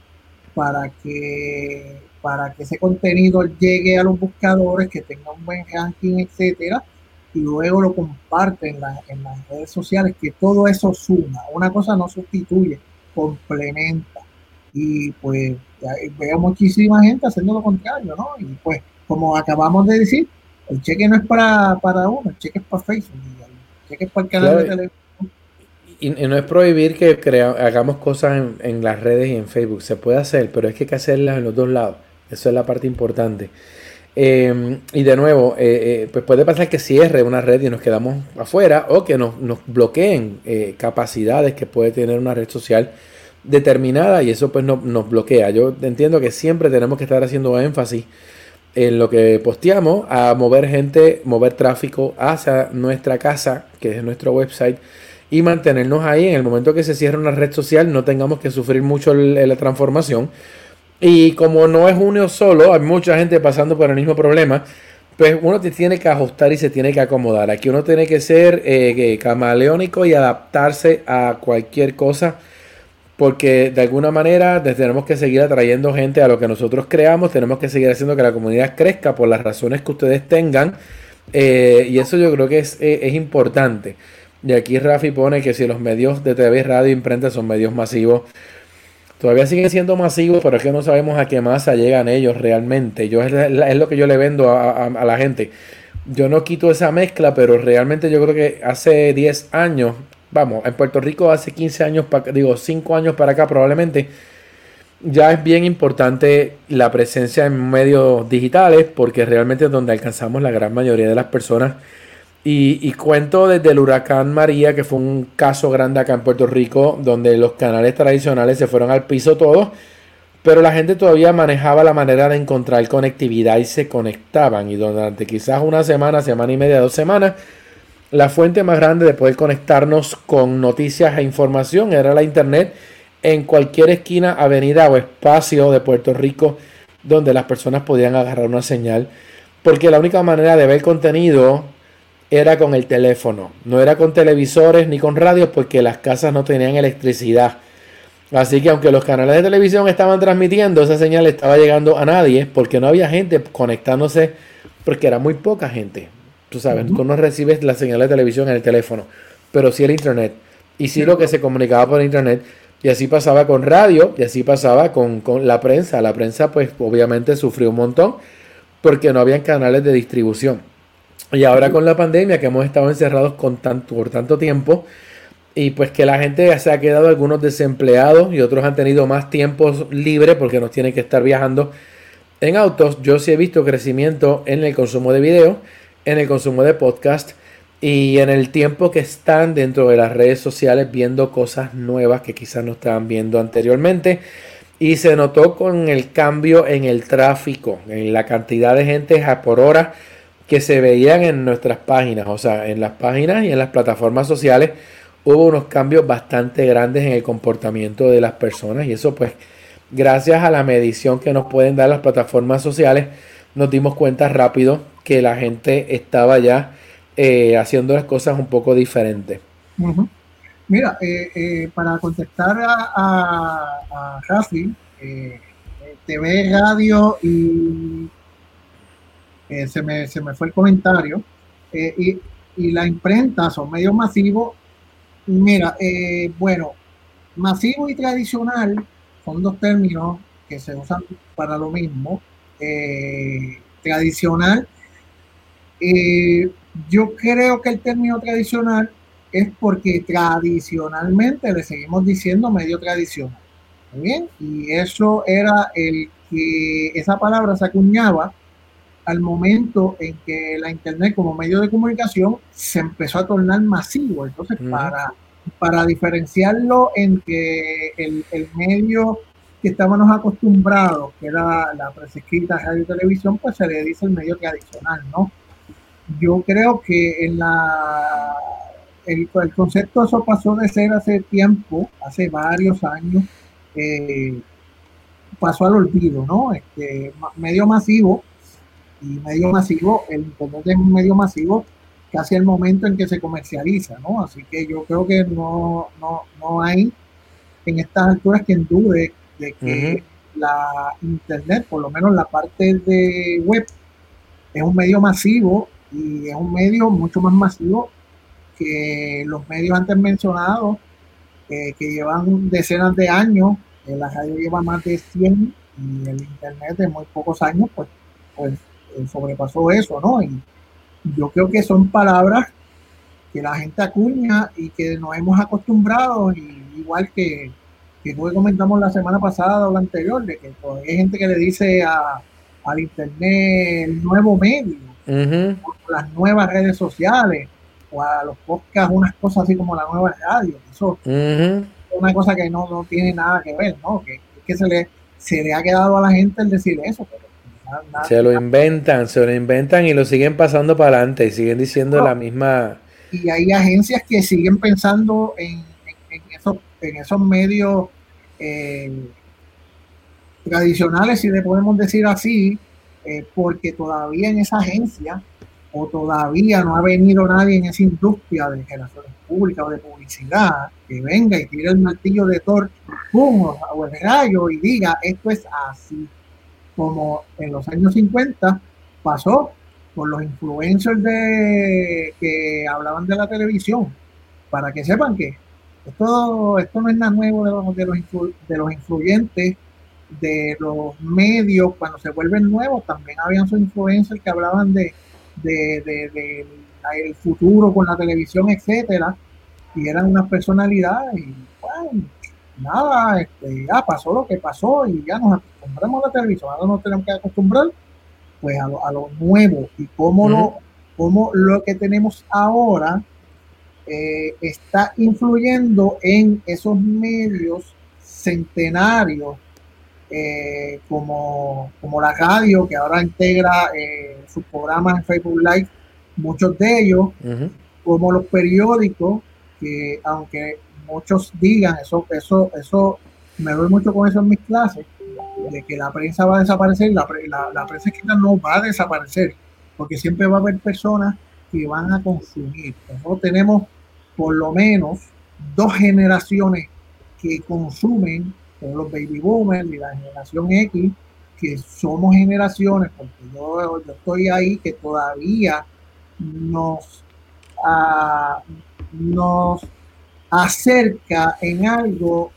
para que para que ese contenido llegue a los buscadores, que tenga un buen ranking, etcétera, y luego lo comparte en, en las redes sociales, que todo eso suma. Una cosa no sustituye, complementa y pues veo muchísima gente haciendo lo contrario, ¿no? Y pues, como acabamos de decir, el cheque no es para, para uno, el cheque es para Facebook, el cheque es para el canal de televisión. Y, no es prohibir que hagamos cosas en, las redes y en Facebook, se puede hacer, pero es que hay que hacerlas en los dos lados, eso es la parte importante. Em, y de nuevo, eh, eh, pues puede pasar que cierre una red y nos quedamos afuera o que nos, bloqueen eh, capacidades que puede tener una red social determinada y eso pues no, nos bloquea. Yo entiendo que siempre tenemos que estar haciendo énfasis en lo que posteamos, a mover gente, mover tráfico hacia nuestra casa, que es nuestro website, y mantenernos ahí. En el momento que se cierre una red social, no tengamos que sufrir mucho la transformación. Y como no es uno solo, hay mucha gente pasando por el mismo problema, pues uno te tiene que ajustar y se tiene que acomodar. Aquí uno tiene que ser eh, camaleónico y adaptarse a cualquier cosa porque de alguna manera tenemos que seguir atrayendo gente a lo que nosotros creamos, tenemos que seguir haciendo que la comunidad crezca por las razones que ustedes tengan, eh, y eso yo creo que es, es, importante. Y aquí Rafi pone que si los medios de TV, radio e imprenta son medios masivos, todavía siguen siendo masivos, pero es que no sabemos a qué masa llegan ellos realmente. Yo es, lo que yo le vendo a, a la gente. Yo no quito esa mezcla, pero realmente yo creo que hace 10 años vamos, en Puerto Rico hace 15 años, digo 5 años para acá probablemente, ya es bien importante la presencia en medios digitales porque realmente es donde alcanzamos la gran mayoría de las personas. Y, cuento desde el huracán María, que fue un caso grande acá en Puerto Rico, donde los canales tradicionales se fueron al piso todos, pero la gente todavía manejaba la manera de encontrar conectividad y se conectaban. Y durante quizás una semana, semana y media, dos semanas, la fuente más grande de poder conectarnos con noticias e información era la internet en cualquier esquina, avenida o espacio de Puerto Rico donde las personas podían agarrar una señal. Porque la única manera de ver contenido era con el teléfono. No era con televisores ni con radios porque las casas no tenían electricidad. Así que aunque los canales de televisión estaban transmitiendo, esa señal estaba llegando a nadie porque no había gente conectándose porque era muy poca gente. Tú sabes, tú no recibes la señal de televisión en el teléfono, pero sí el internet. Y sí, lo que se comunicaba por internet. Y así pasaba con radio, y así pasaba con, la prensa. La prensa, pues, obviamente sufrió un montón porque no habían canales de distribución. Y ahora con la pandemia, que hemos estado encerrados con tanto, por tanto tiempo, y pues que la gente se ha quedado algunos desempleados y otros han tenido más tiempo libre porque no tienen que estar viajando en autos. Yo sí he visto crecimiento en el consumo de video en el consumo de podcast y en el tiempo que están dentro de las redes sociales viendo cosas nuevas que quizás no estaban viendo anteriormente. Y se notó con el cambio en el tráfico, en la cantidad de gente por hora que se veían en nuestras páginas, o sea, en las páginas y en las plataformas sociales hubo unos cambios bastante grandes en el comportamiento de las personas y eso pues gracias a la medición que nos pueden dar las plataformas sociales nos dimos cuenta rápido que la gente estaba ya eh, haciendo las cosas un poco diferentes. Mira, eh, eh, para contestar a, a, Rafi, TV, radio y eh, se, me, se, me, fue el comentario, eh, y, y, la imprenta son medios masivos. Mira, eh, bueno, masivo y tradicional son dos términos que se usan para lo mismo. tradicional, yo creo que el término tradicional es porque tradicionalmente le seguimos diciendo medio tradicional. bien, y eso era el que esa palabra se acuñaba al momento en que la Internet como medio de comunicación se empezó a tornar masivo. Entonces, para, para diferenciarlo entre el, el, medio que estábamos acostumbrados, que era la prensa escrita, radio y televisión, pues se le dice el medio tradicional, ¿no? Yo creo que en la el, el, concepto eso pasó de ser hace tiempo, hace varios años, eh, pasó al olvido, ¿no? Este, medio masivo y medio masivo, el internet es un medio masivo casi el momento en que se comercializa, ¿no? Así que yo creo que no, no, no hay en estas alturas quien dude de que la internet, por lo menos la parte de web, es un medio masivo y es un medio mucho más masivo que los medios antes mencionados, eh, que llevan decenas de años, eh, la radio lleva más de 100 y el internet de muy pocos años, pues, pues sobrepasó eso, ¿no? Y yo creo que son palabras que la gente acuña y que nos hemos acostumbrado, y igual que, que comentamos la semana pasada o la anterior, de que hay gente que le dice a, al internet el nuevo medio, las nuevas redes sociales, o a los podcasts unas cosas así como la nueva radio. Eso es una cosa que no, no, tiene nada que ver, ¿no? Que, que se, le, se le ha quedado a la gente el decir eso, pero se lo inventan, se lo inventan y lo siguen pasando para adelante y siguen diciendo la misma. Y hay agencias que siguen pensando en, en, esos, en esos medios eh, tradicionales, si le podemos decir así, eh, porque todavía en esa agencia o todavía no ha venido nadie en esa industria de relaciones públicas o de publicidad que venga y tire el martillo de Thor o el rayo y diga esto es así como en los años 50 pasó con los influencers de, que hablaban de la televisión, para que sepan que esto, esto no es nada nuevo de los, de, los de los influyentes, de los medios, cuando se vuelven nuevos, también habían sus influencers que hablaban de, de, de, el futuro con la televisión, etcétera, y eran unas personalidades, y nada, este, ya pasó lo que pasó y ya nos acostumbramos a la televisión, ahora nos tenemos que acostumbrar pues a lo, a lo nuevo. Y cómo, lo, cómo lo que tenemos ahora eh, está influyendo en esos medios centenarios eh, como, como la radio que ahora integra eh, sus programas en Facebook Live, muchos de ellos, como los periódicos que aunque muchos digan, eso, eso, eso, me doy mucho con eso en mis clases, de que la prensa va a desaparecer, la, la, la prensa escrita no va a desaparecer, porque siempre va a haber personas que van a consumir. Nosotros tenemos por lo menos dos generaciones que consumen, los baby boomers y la generación X, que somos generaciones, porque yo, estoy ahí, que todavía nos, nos acerca en algo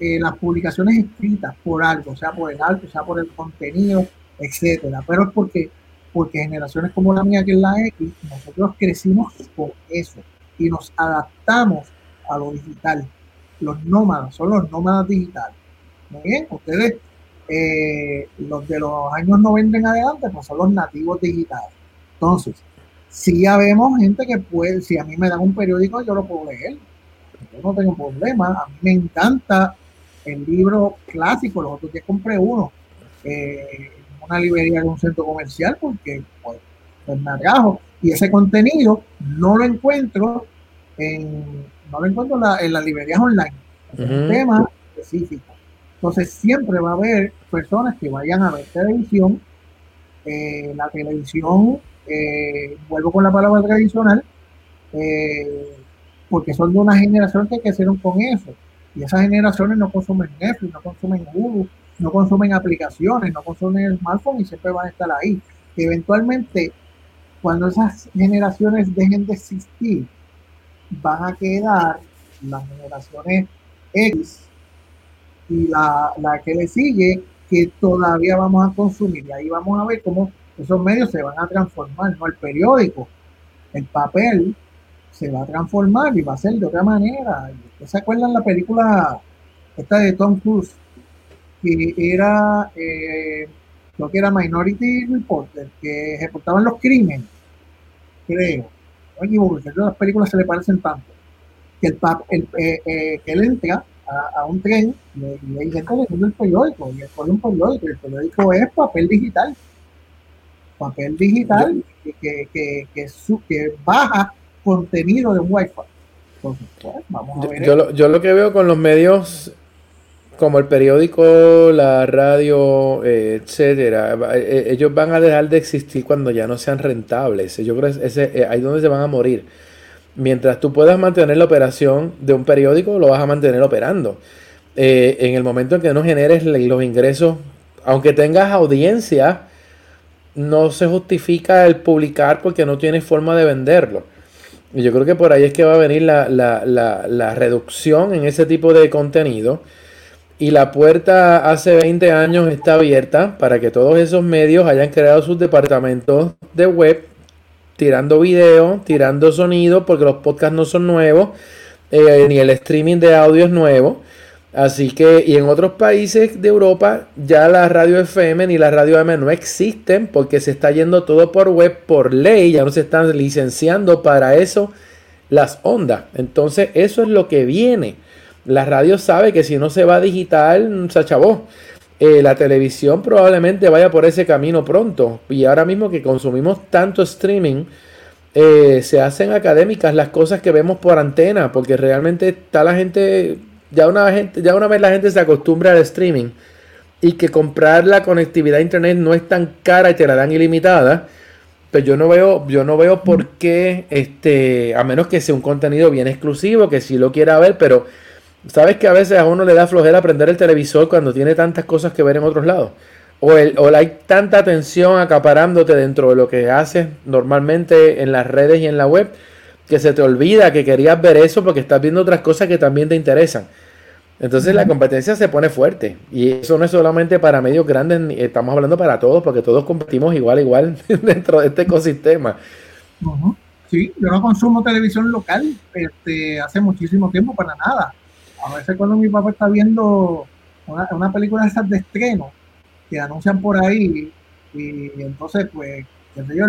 eh, las publicaciones escritas por algo, sea por el alto, sea por el contenido, etcétera. Pero es porque, porque generaciones como la mía, que es la X, nosotros crecimos con eso y nos adaptamos a lo digital. Los nómadas son los nómadas digitales. Muy bien, ustedes, eh, los de los años 90 en adelante, pues son los nativos digitales. Entonces, si ya vemos gente que puede, si a mí me dan un periódico, yo lo puedo leer. Yo no tengo problema. A mí me encanta el libro clásico. Los otros días compré uno eh, en una librería de un centro comercial porque pues, pues me atrajo. Y ese contenido no lo encuentro en, no lo encuentro en, la, en las librerías online. Es un tema específico. Entonces siempre va a haber personas que vayan a ver televisión. Eh, la televisión eh, vuelvo con la palabra tradicional, eh, porque son de una generación que crecieron con eso. Y esas generaciones no consumen Netflix, no consumen Hulu, no consumen aplicaciones, no consumen smartphone y siempre van a estar ahí. Eventualmente, cuando esas generaciones dejen de existir, van a quedar las generaciones X y la, la que le sigue que todavía vamos a consumir. Y ahí vamos a ver cómo esos medios se van a transformar, ¿no? El periódico, el papel se va a transformar y va a ser de otra manera. ¿Ustedes se acuerdan la película esta de Tom Cruise? Que era, eh, creo que era Minority Reporter, que reportaban los crímenes, creo. No me equivoco, las películas se le parecen tanto. Que el, el eh, eh, que él entra a, un tren y, hay gente leyendo el periódico, y es un periódico, y el periódico es papel digital. Papel digital que, que, que, que, que baja contenido de un Wi-Fi. Pues, yo, lo, yo lo que veo con los medios como el periódico, la radio, eh, etcétera, eh, eh, ellos van a dejar de existir cuando ya no sean rentables. Yo creo que ese, ahí es donde se van a morir. Mientras tú puedas mantener la operación de un periódico, lo vas a mantener operando. en el momento en que no generes los ingresos, aunque tengas audiencia, no se justifica el publicar porque no tienes forma de venderlo. Y yo creo que por ahí es que va a venir la, reducción en ese tipo de contenido. Y la puerta hace 20 años está abierta para que todos esos medios hayan creado sus departamentos de web, tirando video, tirando sonido, porque los podcasts no son nuevos, eh, ni el streaming de audio es nuevo. Así que, y en otros países de Europa, ya la radio FM ni la radio AM no existen porque se está yendo todo por web, por ley, ya no se están licenciando para eso las ondas. Entonces, eso es lo que viene. La radio sabe que si no se va digital, se achabó. Eh, la televisión probablemente vaya por ese camino pronto. Y ahora mismo que consumimos tanto streaming, eh, se hacen académicas las cosas que vemos por antena, porque realmente está la gente ya una, gente, ya una vez la gente se acostumbra al streaming y que comprar la conectividad a internet no es tan cara y te la dan ilimitada, pues yo no veo, yo no veo por qué, este, a menos que sea un contenido bien exclusivo, que si lo quiera ver, pero sabes que a veces a uno le da flojera prender el televisor cuando tiene tantas cosas que ver en otros lados. O, o hay tanta atención acaparándote dentro de lo que haces normalmente en las redes y en la web que se te olvida que querías ver eso porque estás viendo otras cosas que también te interesan. Entonces la competencia se pone fuerte y eso no es solamente para medios grandes, estamos hablando para todos porque todos competimos igual, igual dentro de este ecosistema. Sí, yo no consumo televisión local este, hace muchísimo tiempo para nada. A veces cuando mi papá está viendo una, una película de esas de estreno que anuncian por ahí y, entonces pues, yo,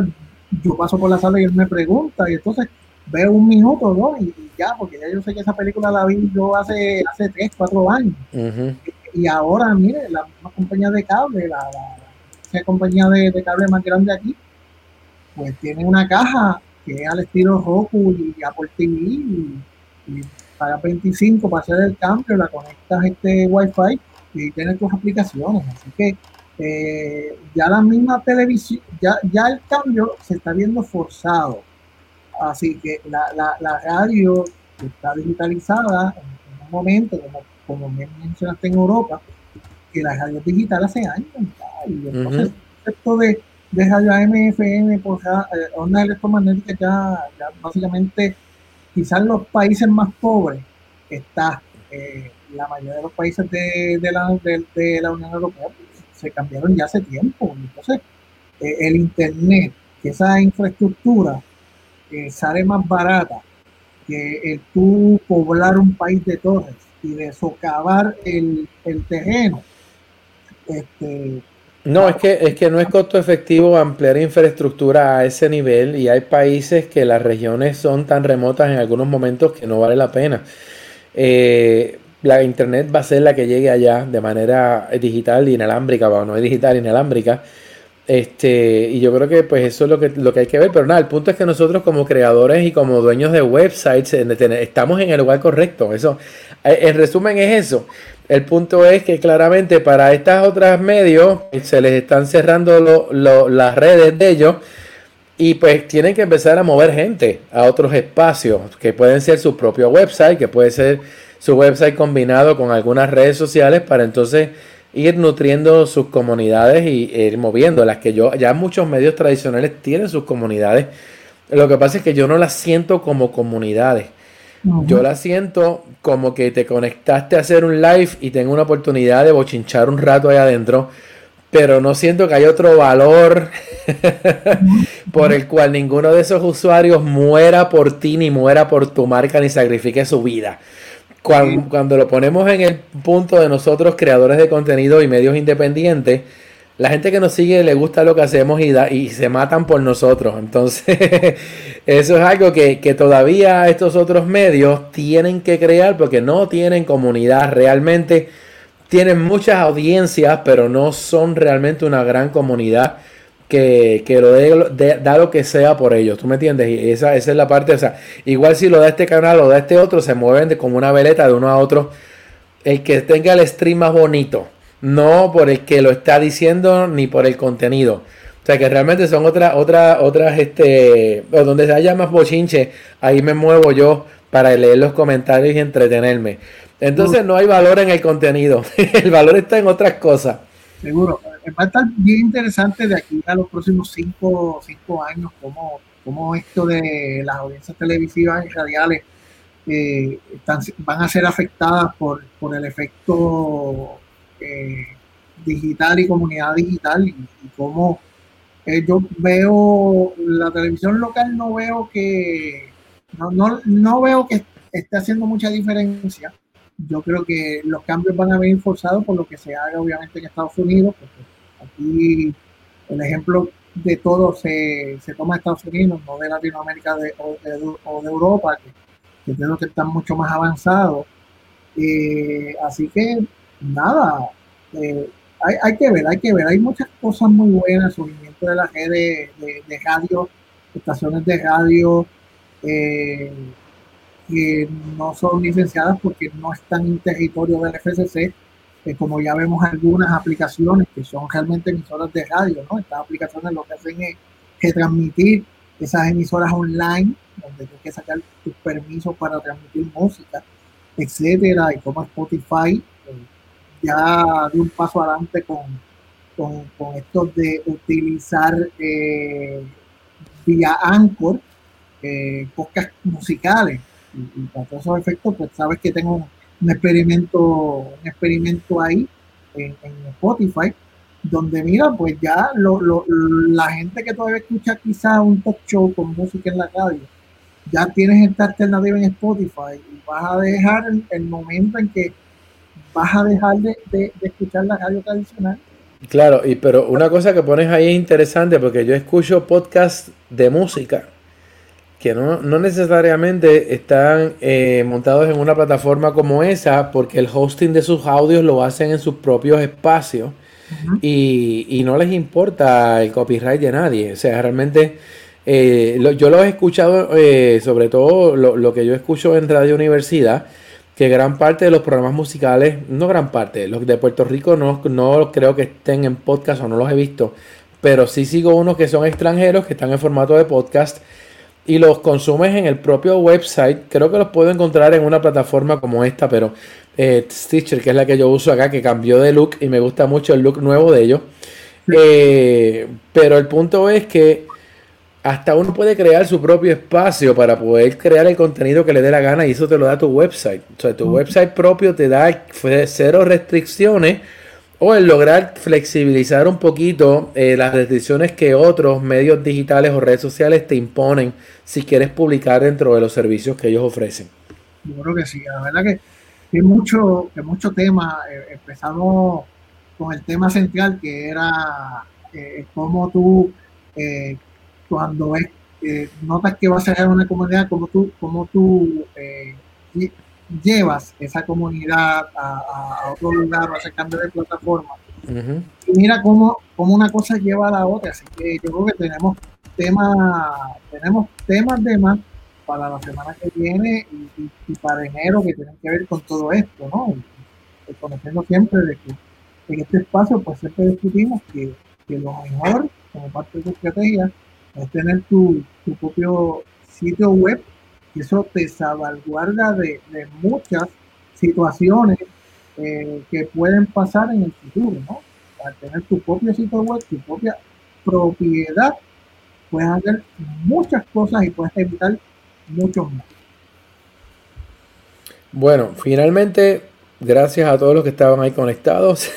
yo paso por la sala y él me pregunta y entonces veo un minuto, ¿no? Y, ya, porque ya yo sé que esa película la vi yo hace, hace 3, 4 años. y, ahora, mire, la misma compañía de cable, la, la, compañía de, de, cable más grande aquí, pues tiene una caja que es al estilo Roku y Apple TV y, y paga 25 para hacer el cambio, la conectas este Wi-Fi y tienes tus aplicaciones. Así que eh, ya la misma televisión, ya, ya el cambio se está viendo forzado Así que la, la, la radio está digitalizada en, un momento, como, como mencionaste en Europa, que la radio digital hace años. Y entonces, el concepto de, de radio AM, FM, por eh, ondas electromagnéticas, ya, ya básicamente, quizás los países más pobres, está eh, la mayoría de los países de, de, la, de, la Unión Europea, pues, se cambiaron ya hace tiempo. Entonces, eh, el Internet, esa infraestructura, sale más barata que tú poblar un país de torres y de socavar el, el terreno. Este, no, es que, es que no es costo efectivo ampliar infraestructura a ese nivel y hay países que las regiones son tan remotas en algunos momentos que no vale la pena. Eh, la internet va a ser la que llegue allá de manera digital y inalámbrica, bueno, no es digital inalámbrica, este, y yo creo que pues eso es lo que, lo que hay que ver. Pero nada, el punto es que nosotros como creadores y como dueños de websites estamos en el lugar correcto. Eso, eh, en resumen es eso. El punto es que claramente para estas otras medios se les están cerrando las redes de ellos y pues tienen que empezar a mover gente a otros espacios que pueden ser su propio website, que puede ser su website combinado con algunas redes sociales para entonces ir nutriendo sus comunidades y ir moviendo. Las que yo, ya muchos medios tradicionales tienen sus comunidades. Lo que pasa es que yo no las siento como comunidades. Yo las siento como que te conectaste a hacer un live y tengo una oportunidad de bochinchar un rato ahí adentro pero no siento que hay otro valor por el cual ninguno de esos usuarios muera por ti, ni muera por tu marca, ni sacrifique su vida. Cuando, lo ponemos en el punto de nosotros, creadores de contenido y medios independientes, la gente que nos sigue le gusta lo que hacemos y, y se matan por nosotros. Entonces, eso es algo que, que todavía estos otros medios tienen que crear porque no tienen comunidad realmente. Tienen muchas audiencias, pero no son realmente una gran comunidad que, lo de, da lo que sea por ellos. ¿Tú me entiendes? Y esa, esa es la parte, o sea, igual si lo da este canal o da este otro, se mueven de como una veleta de uno a otro. El que tenga el stream más bonito, no por el que lo está diciendo ni por el contenido. O sea que realmente son otras, otras, otras, este, donde haya más bochinche, ahí me muevo yo para leer los comentarios y entretenerme. Entonces no hay valor en el contenido, el valor está en otras cosas. Seguro, va a estar bien interesante de aquí a los próximos cinco, cinco años, cómo, cómo esto de las audiencias televisivas y radiales eh, están, van a ser afectadas por, por el efecto eh, digital y comunidad digital y, cómo eh, yo veo la televisión local, no veo que no, no, no veo que esté haciendo mucha diferencia. Yo creo que los cambios van a venir forzados por lo que se haga obviamente en Estados Unidos, aquí el ejemplo de todo se, se toma en Estados Unidos, no de Latinoamérica o, de, Europa, que, que creo que están mucho más avanzados. Eh, así que nada, eh, hay, hay, que ver, hay que ver, hay muchas cosas muy buenas, surgimiento de la de, de, radio, estaciones de radio, eh, que no son licenciadas porque no están en territorio del FCC, que como ya vemos algunas aplicaciones que son realmente emisoras de radio, ¿no? Estas aplicaciones lo que hacen es que transmitir esas emisoras online, donde tienes que sacar tus permisos para transmitir música, etcétera, y como Spotify eh, ya de un paso adelante con, con, con esto de utilizar eh, vía Anchor eh, musicales y, para todos esos efectos, pues sabes que tengo un experimento, un experimento ahí en, Spotify, donde mira, pues ya lo, lo, la gente que todavía escucha quizá un talk show con música en la radio, ya tienes esta alternativa en Spotify y vas a dejar el, momento en que vas a dejar de, de, de, escuchar la radio tradicional. Claro, y pero una cosa que pones ahí es interesante porque yo escucho podcast de música que no, necesariamente están eh, montados en una plataforma como esa, porque el hosting de sus audios lo hacen en sus propios espacios y, no les importa el copyright de nadie. O sea, realmente eh, yo lo he escuchado, eh, sobre todo lo, que yo escucho en Radio Universidad, que gran parte de los programas musicales, no gran parte, los de Puerto Rico no, no creo que estén en podcast o no los he visto, pero sí sigo unos que son extranjeros, que están en formato de podcast y los consumes en el propio website, creo que los puedo encontrar en una plataforma como esta, pero eh, Stitcher, que es la que yo uso acá, que cambió de look y me gusta mucho el look nuevo de ellos. Eh, pero el punto es que hasta uno puede crear su propio espacio para poder crear el contenido que le dé la gana y eso te lo da tu website. O sea, tu website propio te da cero restricciones o el lograr flexibilizar un poquito eh, las restricciones que otros medios digitales o redes sociales te imponen si quieres publicar dentro de los servicios que ellos ofrecen. Yo creo que sí, la verdad que hay mucho, que mucho tema. Eh, empezamos con el tema central que era eh, cómo tú, cuando notas que vas a ser una comunidad, cómo tú, cómo tú llevas esa comunidad a, otro lugar o a ese cambio de plataforma. Y mira cómo, cómo, una cosa lleva a la otra. Así que yo creo que tenemos temas, tenemos temas de más para la semana que viene y, para enero que tienen que ver con todo esto, ¿no? Y, conociendo siempre de que en este espacio pues siempre discutimos que, que lo mejor como parte de tu estrategia es tener tu, tu propio sitio web eso te salvaguarda de, muchas situaciones eh, que pueden pasar en el futuro, ¿no? Para tener tu propio sitio web, tu propia propiedad, puedes hacer muchas cosas y puedes evitar muchos más. Bueno, finalmente, gracias a todos los que estaban ahí conectados.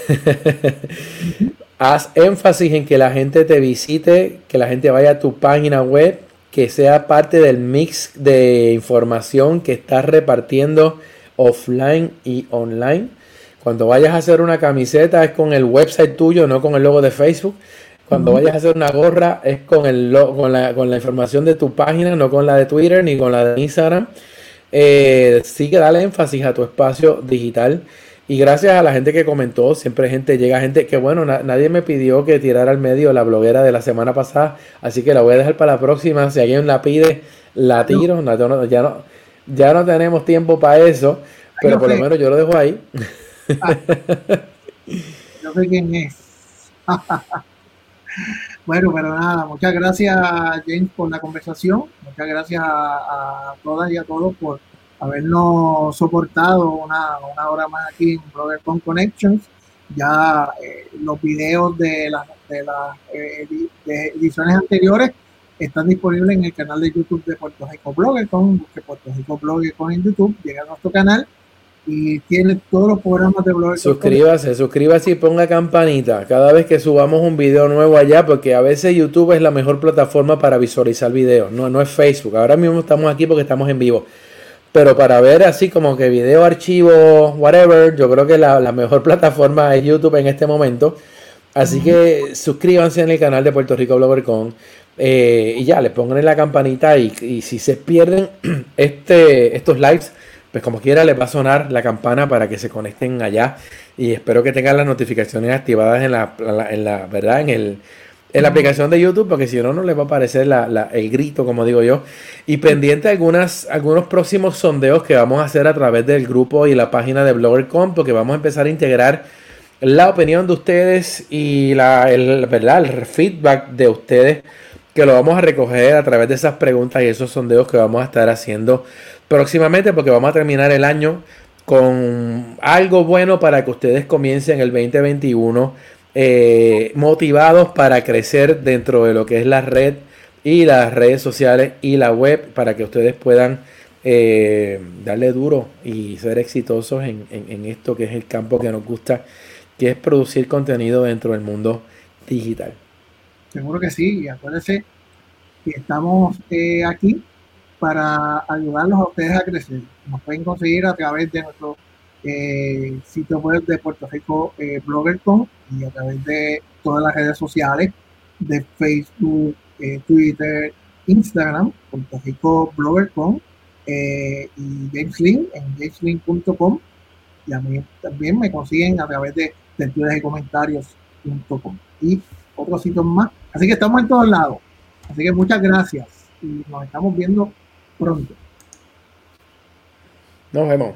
Haz énfasis en que la gente te visite, que la gente vaya a tu página web, que sea parte del mix de información que estás repartiendo offline y online. Cuando vayas a hacer una camiseta es con el website tuyo, no con el logo de Facebook. Cuando vayas a hacer una gorra es con, el con, la, con la información de tu página, no con la de Twitter ni con la de Instagram. Eh, sí que dale énfasis a tu espacio digital. Y gracias a la gente que comentó, siempre gente, llega gente que bueno, nadie me pidió que tirara al medio la bloguera de la semana pasada, así que la voy a dejar para la próxima. Si alguien la pide, la tiro. ya, no, ya no tenemos tiempo para eso, pero por lo menos yo lo dejo ahí. Ah. no sé quién es. bueno, pero nada, muchas gracias James por la conversación, muchas gracias a, todas y a todos por habernos soportado una, hora más aquí en BrotherCon Connections. Ya eh, los videos de las de las eh, ediciones anteriores están disponibles en el canal de YouTube de Puerto Rico BloggerCon, busque Puerto Rico BloggerCon en YouTube, llega a nuestro canal y tiene todos los programas de blog. Suscríbase, suscríbase y ponga campanita cada vez que subamos un video nuevo allá, porque a veces YouTube es la mejor plataforma para visualizar videos, no, no es Facebook. Ahora mismo estamos aquí porque estamos en vivo. Pero para ver así como que video, archivo, whatever, yo creo que la, mejor plataforma es YouTube en este momento. Así que suscríbanse en el canal de Puerto Rico BloggerCon. Eh, y ya, les pongan en la campanita y, y si se pierden este, estos lives, pues como quiera les va a sonar la campana para que se conecten allá y espero que tengan las notificaciones activadas en la, en la verdad en el en la aplicación de YouTube porque si no no les va a aparecer el grito como digo yo y pendiente algunas algunos próximos sondeos que vamos a hacer a través del grupo y la página de BloggerCom porque vamos a empezar a integrar la opinión de ustedes y la, el, ¿verdad? el feedback de ustedes que lo vamos a recoger a través de esas preguntas y esos sondeos que vamos a estar haciendo próximamente porque vamos a terminar el año con algo bueno para que ustedes comiencen el 2021 eh, motivados para crecer dentro de lo que es la red y las redes sociales y la web para que ustedes puedan eh, darle duro y ser exitosos en, en, esto que es el campo que nos gusta, que es producir contenido dentro del mundo digital. Seguro que sí, y acuérdense que estamos eh, aquí para ayudarlos a ustedes a crecer. Nos pueden conseguir a través de nuestro eh, sitio web de Puerto Rico eh, y a través de todas las redes sociales de Facebook, eh, Twitter, Instagram, Puerto Rico BloggerCon eh, y JamesLink en jameslink.com y a mí también me consiguen a través de sentidos y comentarios.com y otros sitios más. Así que estamos en todos lados. Así que muchas gracias y nos estamos viendo pronto. Nos vemos.